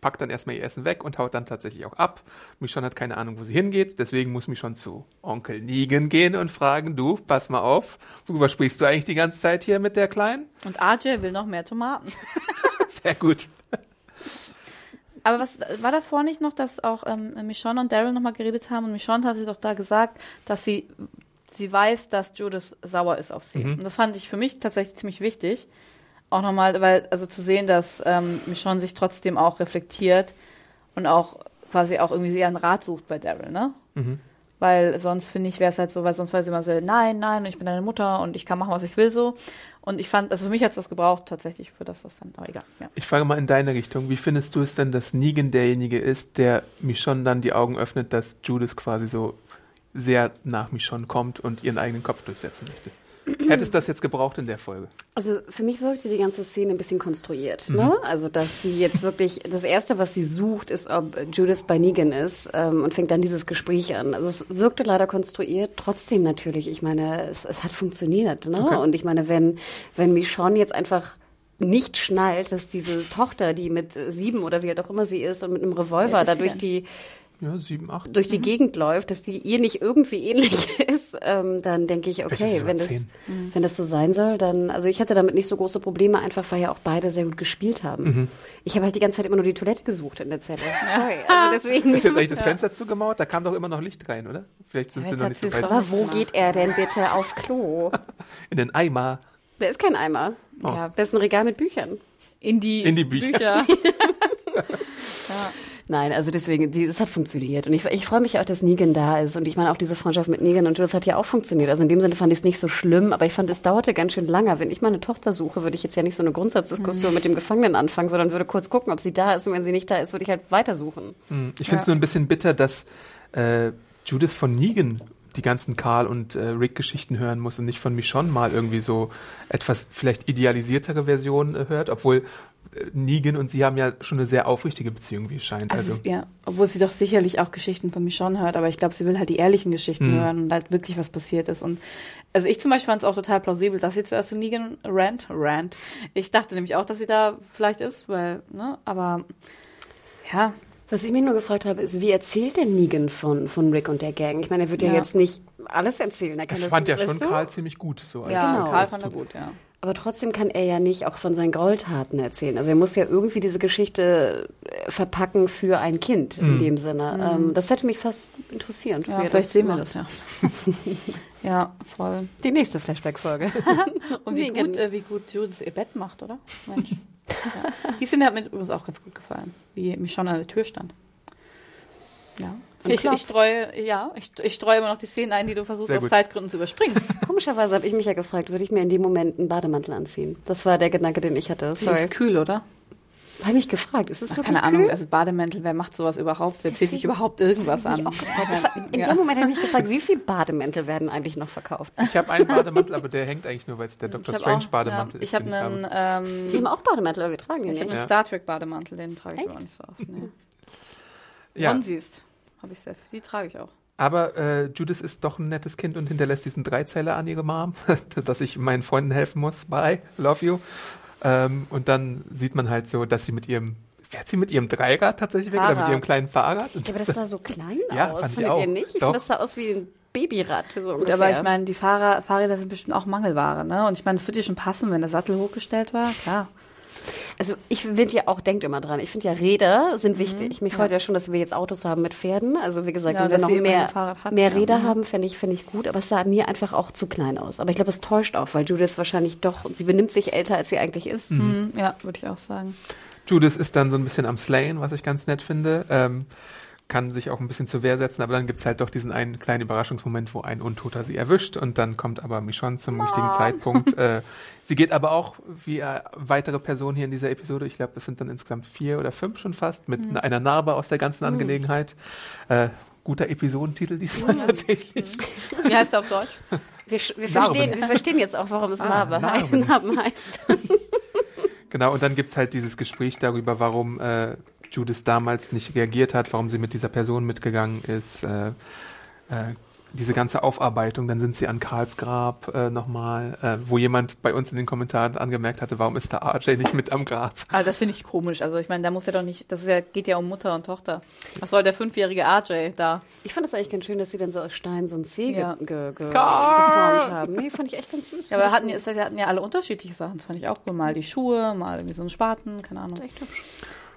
packt dann erstmal ihr Essen weg und haut dann tatsächlich auch ab. Michonne hat keine Ahnung, wo sie hingeht, deswegen muss Michonne zu Onkel Negan gehen und fragen, du, pass mal auf, worüber sprichst du eigentlich die ganze Zeit hier mit der Kleinen? Und RJ will noch mehr Tomaten. *laughs* Sehr gut. Aber was war davor nicht noch, dass auch ähm, Michonne und Daryl nochmal geredet haben und Michonne hatte doch da gesagt, dass sie, sie weiß, dass Judith sauer ist auf sie. Mhm. Und das fand ich für mich tatsächlich ziemlich wichtig. Auch nochmal, weil, also zu sehen, dass ähm, Michonne sich trotzdem auch reflektiert und auch quasi auch irgendwie einen Rat sucht bei Daryl, ne? Mhm. Weil sonst finde ich, wäre es halt so, weil sonst wäre sie immer so, nein, nein, ich bin deine Mutter und ich kann machen, was ich will so. Und ich fand, also für mich hat es das gebraucht tatsächlich für das, was dann, aber egal, ja. Ich frage mal in deine Richtung, wie findest du es denn, dass Negan derjenige ist, der Michonne dann die Augen öffnet, dass Judith quasi so sehr nach Michonne kommt und ihren eigenen Kopf durchsetzen möchte? Hättest du das jetzt gebraucht in der Folge? Also für mich wirkte die ganze Szene ein bisschen konstruiert. Mhm. Ne? Also dass sie jetzt wirklich, das Erste, was sie sucht, ist, ob Judith bei Negan ist ähm, und fängt dann dieses Gespräch an. Also es wirkte leider konstruiert, trotzdem natürlich. Ich meine, es, es hat funktioniert. Ne? Okay. Und ich meine, wenn, wenn Michonne jetzt einfach nicht schnallt, dass diese Tochter, die mit sieben oder wie alt auch immer sie ist und mit einem Revolver Wer ist da sie durch denn? die Ja, sieben, acht. durch die Gegend läuft, dass die ihr nicht irgendwie ähnlich *laughs* ist, ähm, dann denke ich, okay, wenn das, zehn. wenn das so sein soll, dann, also ich hatte damit nicht so große Probleme, einfach weil ja auch beide sehr gut gespielt haben. Mhm. Ich habe halt die ganze Zeit immer nur die Toilette gesucht in der Zelle. Sorry, also *laughs* deswegen. Ist jetzt eigentlich das *laughs* Fenster zugemauert? Da kam doch immer noch Licht rein, oder? Vielleicht sind Ja, sie noch nicht so weit. Aber wo geht er denn bitte auf Klo? In den Eimer. Da ist kein Eimer. Oh. Ja, Da ist ein Regal mit Büchern. in die, In die Bücher. Nein, also deswegen, die, das hat funktioniert. Und ich, ich freue mich auch, dass Negan da ist. Und ich meine, auch diese Freundschaft mit Negan und Judith hat ja auch funktioniert. Also in dem Sinne fand ich es nicht so schlimm, aber ich fand, es dauerte ganz schön lange. Wenn ich meine Tochter suche, würde ich jetzt ja nicht so eine Grundsatzdiskussion mit dem Gefangenen anfangen, sondern würde kurz gucken, ob sie da ist. Und wenn sie nicht da ist, würde ich halt weitersuchen. Hm, Ich finde es nur ein bisschen bitter, dass äh, Judith von Negan die ganzen Karl und äh, Rick-Geschichten hören muss und nicht von Michonne mal irgendwie so etwas vielleicht idealisiertere Version äh, hört, obwohl Negan und sie haben ja schon eine sehr aufrichtige Beziehung, wie es scheint. Also, Also, ja, obwohl sie doch sicherlich auch Geschichten von Michonne hört, aber ich glaube, sie will halt die ehrlichen Geschichten Mhm. hören und halt wirklich was passiert ist. Und also ich zum Beispiel fand es auch total plausibel, dass sie zuerst zu Negan rant, rant. Ich dachte nämlich auch, dass sie da vielleicht ist, weil, ne, aber ja, Was ich mich nur gefragt habe, ist, wie erzählt denn Negan von, von Rick und der Gang? Ich meine, er wird ja, Ja. jetzt nicht alles erzählen. Er kann ich das, fand ja schon du? Karl ziemlich gut. So als- ja, Genau. Karl fand er gut, ja. Aber trotzdem kann er ja nicht auch von seinen Gräueltaten erzählen. Also er muss ja irgendwie diese Geschichte äh, verpacken für ein Kind in dem Sinne. Ähm, das hätte mich fast interessiert. Ja, vielleicht sehen wir das ja. *laughs* ja, voll. Die nächste Flashback-Folge. *laughs* Und wie gut, äh, wie gut Judith ihr Bett macht, oder? Mensch. *laughs* ja. Die Szene hat mir übrigens auch ganz gut gefallen, wie Michonne an der Tür stand. Ja. Ich, ich streue, ja, ich, ich streue immer noch die Szenen ein, die du versuchst aus. Zeitgründen zu überspringen. *laughs* Komischerweise habe ich mich ja gefragt, würde ich mir in dem Moment einen Bademantel anziehen? Das war der Gedanke, den ich hatte. Das Sorry. ist kühl, oder? Habe mich gefragt, ist es Ach, wirklich keine Ahnung, kühl? also Bademäntel, wer macht sowas überhaupt? Wer zieht sich überhaupt irgendwas an? In Ja. dem Moment habe ich mich gefragt, wie viele Bademäntel werden eigentlich noch verkauft? Ich habe einen Bademantel, aber der hängt eigentlich nur, weil es der Dr. Ich Strange auch- Bademantel ja, ist. Ich habe den einen, habe. ähm, Die haben auch Bademantel getragen, ich den hab nicht. einen Ja. Star Trek Bademantel, den trage ich Echt? aber nicht so oft. Nee. Ja, Und siehst, habe ich sehr, die trage ich auch. Aber äh, Judith ist doch ein nettes Kind und hinterlässt diesen Dreizeiler an ihre Mom, *laughs* dass ich meinen Freunden helfen muss. Bye, love you. Ähm, und dann sieht man halt so, dass sie mit ihrem, fährt sie mit ihrem Dreirad tatsächlich weg oder mit Fahrrad. ihrem kleinen Fahrrad? Und Ja, aber das sah so klein *laughs* Ja, aus. fand ich Fandet auch. ihr nicht? Ich Doch. finde, das sah aus wie ein Babyrad. So Gut, ungefähr. aber ich meine, die Fahrer, Fahrräder sind bestimmt auch Mangelware, ne? Und ich meine, es wird dir schon passen, wenn der Sattel hochgestellt war, klar. Also ich finde ja auch, denkt immer dran, ich finde ja Räder sind wichtig. Mich freut ja. schon, dass wir jetzt Autos haben mit Pferden. Also wie gesagt, Ja, wenn wir noch mehr, hat, mehr ja. Räder Mhm. haben, fände ich, fände ich gut. Aber es sah mir einfach auch zu klein aus. Aber ich glaube, es täuscht auch, weil Judith wahrscheinlich doch, sie benimmt sich älter, als sie eigentlich ist. Mhm. Ja, würde ich auch sagen. Judith ist dann so ein bisschen am Slayen, was ich ganz nett finde. Ähm, kann sich auch ein bisschen zur Wehr setzen, aber dann gibt's halt doch diesen einen kleinen Überraschungsmoment, wo ein Untoter sie erwischt und dann kommt aber Michonne zum richtigen Zeitpunkt. *laughs* Äh, sie geht aber auch wie äh, weitere Personen hier in dieser Episode, ich glaube, es sind dann insgesamt vier oder fünf schon fast, mit einer Narbe aus der ganzen Angelegenheit. Äh, guter Episodentitel diesmal tatsächlich. Wie heißt er auf Deutsch? Wir, wir, verstehen, wir verstehen jetzt auch, warum es Ah, Narbe, Narben. *laughs* Narben heißt. Genau, und dann gibt's halt dieses Gespräch darüber, warum äh, Judith damals nicht reagiert hat, warum sie mit dieser Person mitgegangen ist. Äh, äh, diese ganze Aufarbeitung, dann sind sie an Karls Grab äh, nochmal, äh, wo jemand bei uns in den Kommentaren angemerkt hatte, warum ist da RJ nicht mit am Grab? Ah, das finde ich komisch. Also ich meine, da muss ja doch nicht, das ist ja, geht ja um Mutter und Tochter. Was soll der fünfjährige RJ da? Ich fand das eigentlich ganz schön, dass sie dann so aus Stein so ein C Ja. ge ge ge Karl! geformt haben. Nee, fand ich echt ganz süß. Ja, aber hatten, es hatten ja alle unterschiedliche Sachen. Das fand ich auch cool. Mal die Schuhe, mal irgendwie so einen Spaten, keine Ahnung. echt hübsch.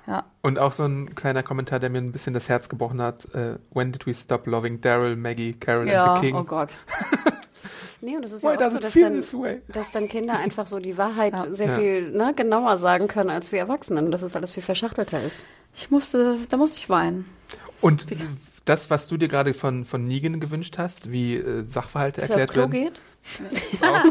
Ja. Und auch so ein kleiner Kommentar, der mir ein bisschen das Herz gebrochen hat. Äh, When did we stop loving Daryl, Maggie, Carol Ja, and the King? oh Gott. *laughs* Nee, und das ist Why ja auch does so, it dass feel dann, this way? dass dann Kinder einfach so die Wahrheit Ja. sehr Ja. viel ne, genauer sagen können als wir Erwachsenen und dass es alles viel verschachtelter ist. Ich musste, da musste ich weinen. Und das, was du dir gerade von, von Negan gewünscht hast, wie äh, Sachverhalte Dass er erklärt werden. geht? *laughs* Auch.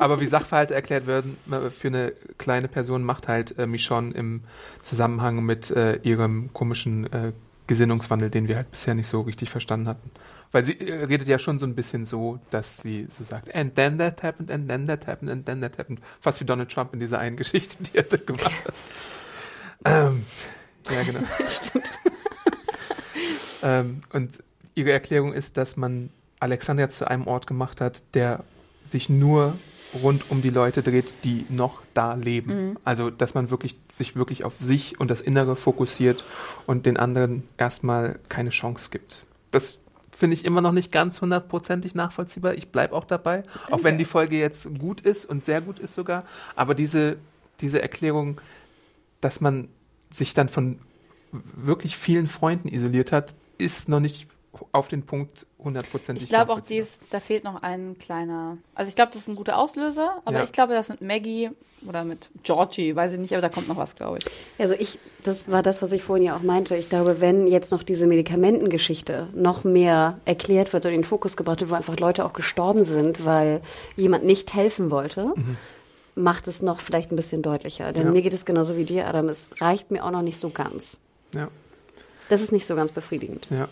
Aber wie Sachverhalte erklärt werden äh, für eine kleine Person, macht halt äh, Michonne im Zusammenhang mit äh, ihrem komischen äh, Gesinnungswandel, den wir halt bisher nicht so richtig verstanden hatten. Weil sie äh, redet ja schon so ein bisschen so, dass sie so sagt, and then that happened, and then that happened, and then that happened. Fast wie Donald Trump in dieser einen Geschichte, die er da gemacht hat. *laughs* Ähm, ja, genau. *laughs* Stimmt. Ähm, und ihre Erklärung ist, dass man Alexandria zu einem Ort gemacht hat, der sich nur rund um die Leute dreht, die noch da leben. Also, dass man wirklich sich wirklich auf sich und das Innere fokussiert und den anderen erstmal keine Chance gibt. Das finde ich immer noch nicht ganz hundertprozentig nachvollziehbar. Ich bleibe auch dabei, auch wenn die Folge jetzt gut ist und sehr gut ist sogar. Aber diese, diese Erklärung, dass man sich dann von wirklich vielen Freunden isoliert hat, ist noch nicht auf den Punkt hundertprozentig Ich glaube auch, dies, da fehlt noch ein kleiner. Also ich glaube, das ist ein guter Auslöser, aber Ja. ich glaube, das mit Maggie oder mit Georgie, weiß ich nicht, aber da kommt noch was, glaube ich. Also ich, das war das, was ich vorhin ja auch meinte. Ich glaube, wenn jetzt noch diese Medikamentengeschichte noch mehr erklärt wird und in den Fokus gebracht wird, wo einfach Leute auch gestorben sind, weil jemand nicht helfen wollte, macht es noch vielleicht ein bisschen deutlicher. Denn Ja. mir geht es genauso wie dir, Adam. Es reicht mir auch noch nicht so ganz. Ja. Das ist nicht so ganz befriedigend. Ja.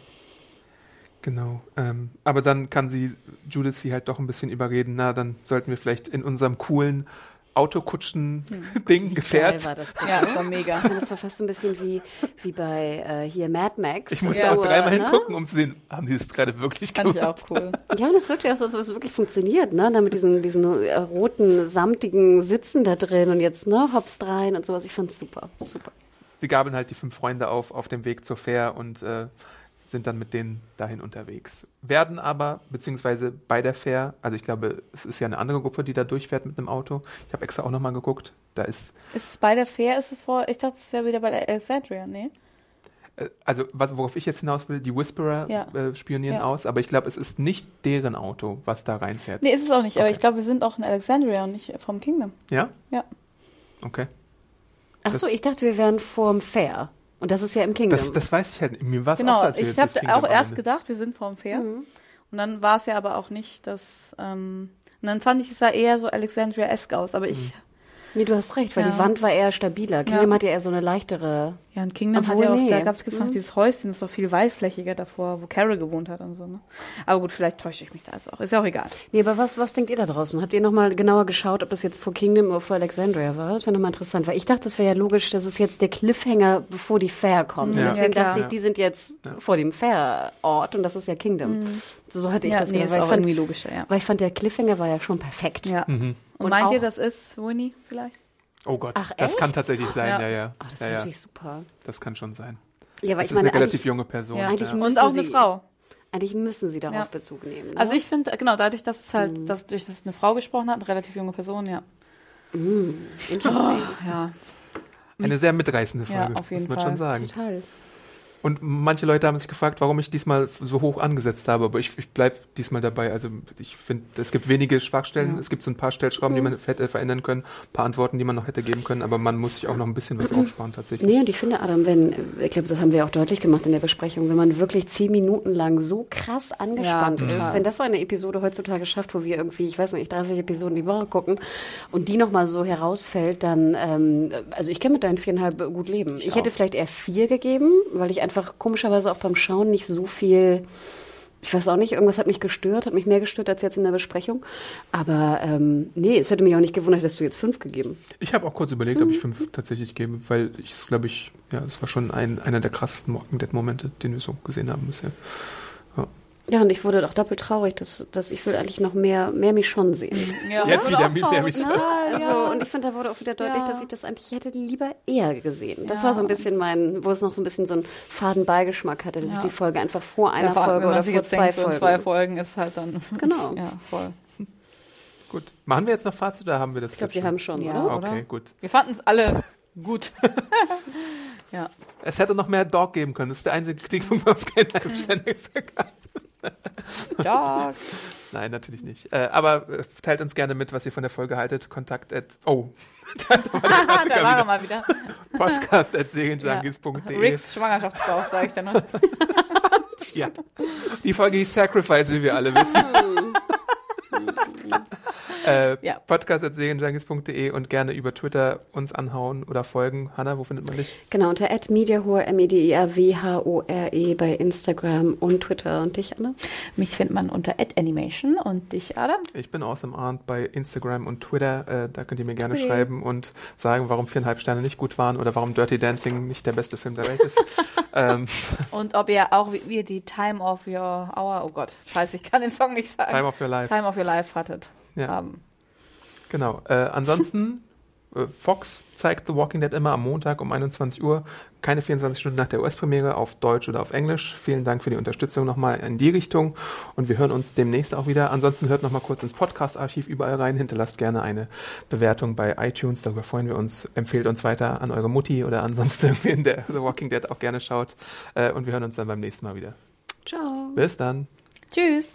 Genau. Ähm, aber dann kann sie, Judith sie halt doch ein bisschen überreden, na, dann sollten wir vielleicht in unserem coolen Autokutschen-Ding gefährt. Geil war das. Ja, das war mega. Das war fast ein bisschen wie, wie bei äh, hier Mad Max. Ich musste So, auch dreimal ne? hingucken, um zu sehen, haben die das gerade wirklich Fand ich gemacht? auch cool. *laughs* Ja, und es wirkt ja auch so, als ob es wirklich funktioniert, ne? Da mit diesen, diesen äh, roten, samtigen Sitzen da drin und jetzt, ne, hops rein und sowas. Ich fand's super, super. Sie gabeln halt die fünf Freunde auf, auf dem Weg zur Fair und äh, sind dann mit denen dahin unterwegs. Werden aber, beziehungsweise bei der Fair, also ich glaube, es ist ja eine andere Gruppe, die da durchfährt mit einem Auto. Ich habe extra auch nochmal geguckt. Da ist, Ist es bei der Fair? Ist es vor? Ich dachte, es wäre wieder bei der Alexandria, nee? äh, also was, worauf ich jetzt hinaus will, die Whisperer Ja. äh, spionieren Ja. aus, aber ich glaube, es ist nicht deren Auto, was da reinfährt. Nee, ist es auch nicht, aber Okay. ich glaube, wir sind auch in Alexandria und nicht vom Kingdom. Ja? Ja. Okay. Ach so, ich dachte, wir wären vorm Fair. Und das ist ja im Kingdom. Das, das weiß ich halt. Mir war es auch Genau, so, als wir ich habe auch erst gedacht, wir sind vorm Fair. Mhm. Und dann war es ja aber auch nicht das. Ähm, und dann fand ich es sah eher so Alexandria-esque aus, aber ich Nee, du hast recht, weil Ja. die Wand war eher stabiler. Kingdom hat ja eher so eine leichtere. Ja, und Kingdom Obwohl, hat ja auch, nee. da gab es noch dieses Häuschen, das ist doch viel weitflächiger davor, wo Carol gewohnt hat und so, ne? Aber gut, vielleicht täusche ich mich da jetzt auch. Ist ja auch egal. Nee, aber was, was denkt ihr da draußen? Habt ihr nochmal genauer geschaut, ob das jetzt vor Kingdom oder vor Alexandria war? Das wäre nochmal interessant, weil ich dachte, das wäre ja logisch, das ist jetzt der Cliffhanger, bevor die Fair kommt. Ja. Deswegen Ja, dachte ich, die sind jetzt vor dem Fair-Ort und das ist ja Kingdom. So, so hatte ich ja, das nee, gedacht, ist weil, auch ich fand, irgendwie logischer, ja. weil ich fand, der Cliffhanger war ja schon perfekt. Ja. Mhm. Und, Und meint ihr, auch- das ist Winnie vielleicht? Oh Gott, Ach, das kann tatsächlich sein, ja, Ja. ja. Ah, das ja, ist ja. natürlich super. Das kann schon sein. Ja, weil Das ich ist eine meine, relativ eigentlich, junge Person. Ja. eigentlich ja. müssen Und auch eine sie, Frau. Eigentlich müssen sie darauf Ja. Bezug nehmen. Ne? Also ich finde, genau, dadurch, dass es halt, dass durch das eine Frau gesprochen hat, eine relativ junge Person, ja. Interesting. Ja, Eine sehr mitreißende Ja, Folge, auf jeden muss man Fall. schon sagen. Total. Und manche Leute haben sich gefragt, warum ich diesmal so hoch angesetzt habe, aber ich, ich bleibe diesmal dabei. Also ich finde, es gibt wenige Schwachstellen, es gibt so ein paar Stellschrauben, die man hätte verändern können, ein paar Antworten, die man noch hätte geben können, aber man muss sich auch noch ein bisschen was aufsparen tatsächlich. Nee, und ich finde, Adam, wenn, ich glaube, das haben wir auch deutlich gemacht in der Besprechung, wenn man wirklich zehn Minuten lang so krass angespannt Ja, ist, wenn das so eine Episode heutzutage schafft, wo wir irgendwie, ich weiß nicht, 30 Episoden die Woche gucken und die nochmal so herausfällt, dann, ähm, also ich kann mit deinen viereinhalb gut leben. Ich, hätte vielleicht eher vier gegeben, weil ich einfach komischerweise auch beim Schauen nicht so viel ich weiß auch nicht, irgendwas hat mich gestört, hat mich mehr gestört als jetzt in der Besprechung. Aber ähm, nee, es hätte mich auch nicht gewundert, dass du jetzt fünf gegeben. Ich habe auch kurz überlegt, ob ich fünf tatsächlich gebe, weil ich glaube ich, ja, es war schon ein, einer der krassesten Walking Dead Momente, den wir so gesehen haben bisher. Ja, und ich wurde auch doppelt traurig, dass, dass ich will eigentlich noch mehr, mehr mich schon sehen. *laughs* ja Jetzt wieder traurig, nämlich- ne? Also, ja. und ich finde, da wurde auch wieder deutlich, Ja. dass ich das eigentlich hätte lieber eher gesehen. Das Ja. war so ein bisschen mein, wo es noch so ein bisschen so einen faden Beigeschmack hatte, dass Ja. ich die Folge einfach vor einer vor Folge oder vor jetzt zwei denkt, so Folgen. zwei Folgen ist halt dann. *laughs* Genau. *laughs* Ja, voll. Gut. Machen wir jetzt noch Fazit oder haben wir das Ich glaube, wir haben schon, Ja. oder? Okay, gut. Wir fanden es alle gut. ja. Es hätte noch mehr Dog geben können. Das ist der einzige Kritikpunkt, bei uns keinen extra gab. *laughs* Dog. Nein, natürlich nicht. Äh, aber äh, teilt uns gerne mit, was ihr von der Folge haltet. Kontakt at, oh, *laughs* da *laughs* war der da war er mal wieder. Podcast at serienjunkies.de. Ricks Schwangerschaftsbauch, sage ich dann noch. Ja. Die Folge hieß Sacrifice, wie wir alle wissen. *laughs* äh, Ja. Podcast at serienjunkies.de und gerne über Twitter uns anhauen oder folgen. Hanna, wo findet man dich? Genau, unter @mediahore m e d i r w h o r e bei Instagram und Twitter und dich, Anne? Mich findet man unter @animation und dich, Adam. Ich bin Awesome Arndt bei Instagram und Twitter. Äh, da könnt ihr mir gerne Twitter. schreiben und sagen, warum viereinhalb Sterne nicht gut waren oder warum Dirty Dancing nicht der beste Film der Welt ist. *laughs* ähm, Und ob ihr auch wie, wie die Time of Your Hour, oh Gott, scheiße, ich kann den Song nicht sagen. Time of Your Life. Time of Your Life hattet. Ja. Haben. Genau. Äh, ansonsten, *laughs* äh, Fox zeigt The Walking Dead immer am Montag um 21 Uhr. Keine 24 Stunden nach der US-Premiere auf Deutsch oder auf Englisch. Vielen Dank für die Unterstützung nochmal in die Richtung. Und wir hören uns demnächst auch wieder. Ansonsten hört nochmal kurz ins Podcast-Archiv überall rein. Hinterlasst gerne eine Bewertung bei iTunes. Darüber freuen wir uns. Empfehlt uns weiter an eure Mutti oder ansonsten *laughs* irgendwie in der The Walking Dead auch gerne schaut. Äh, und wir hören uns dann beim nächsten Mal wieder. Ciao. Bis dann. Tschüss.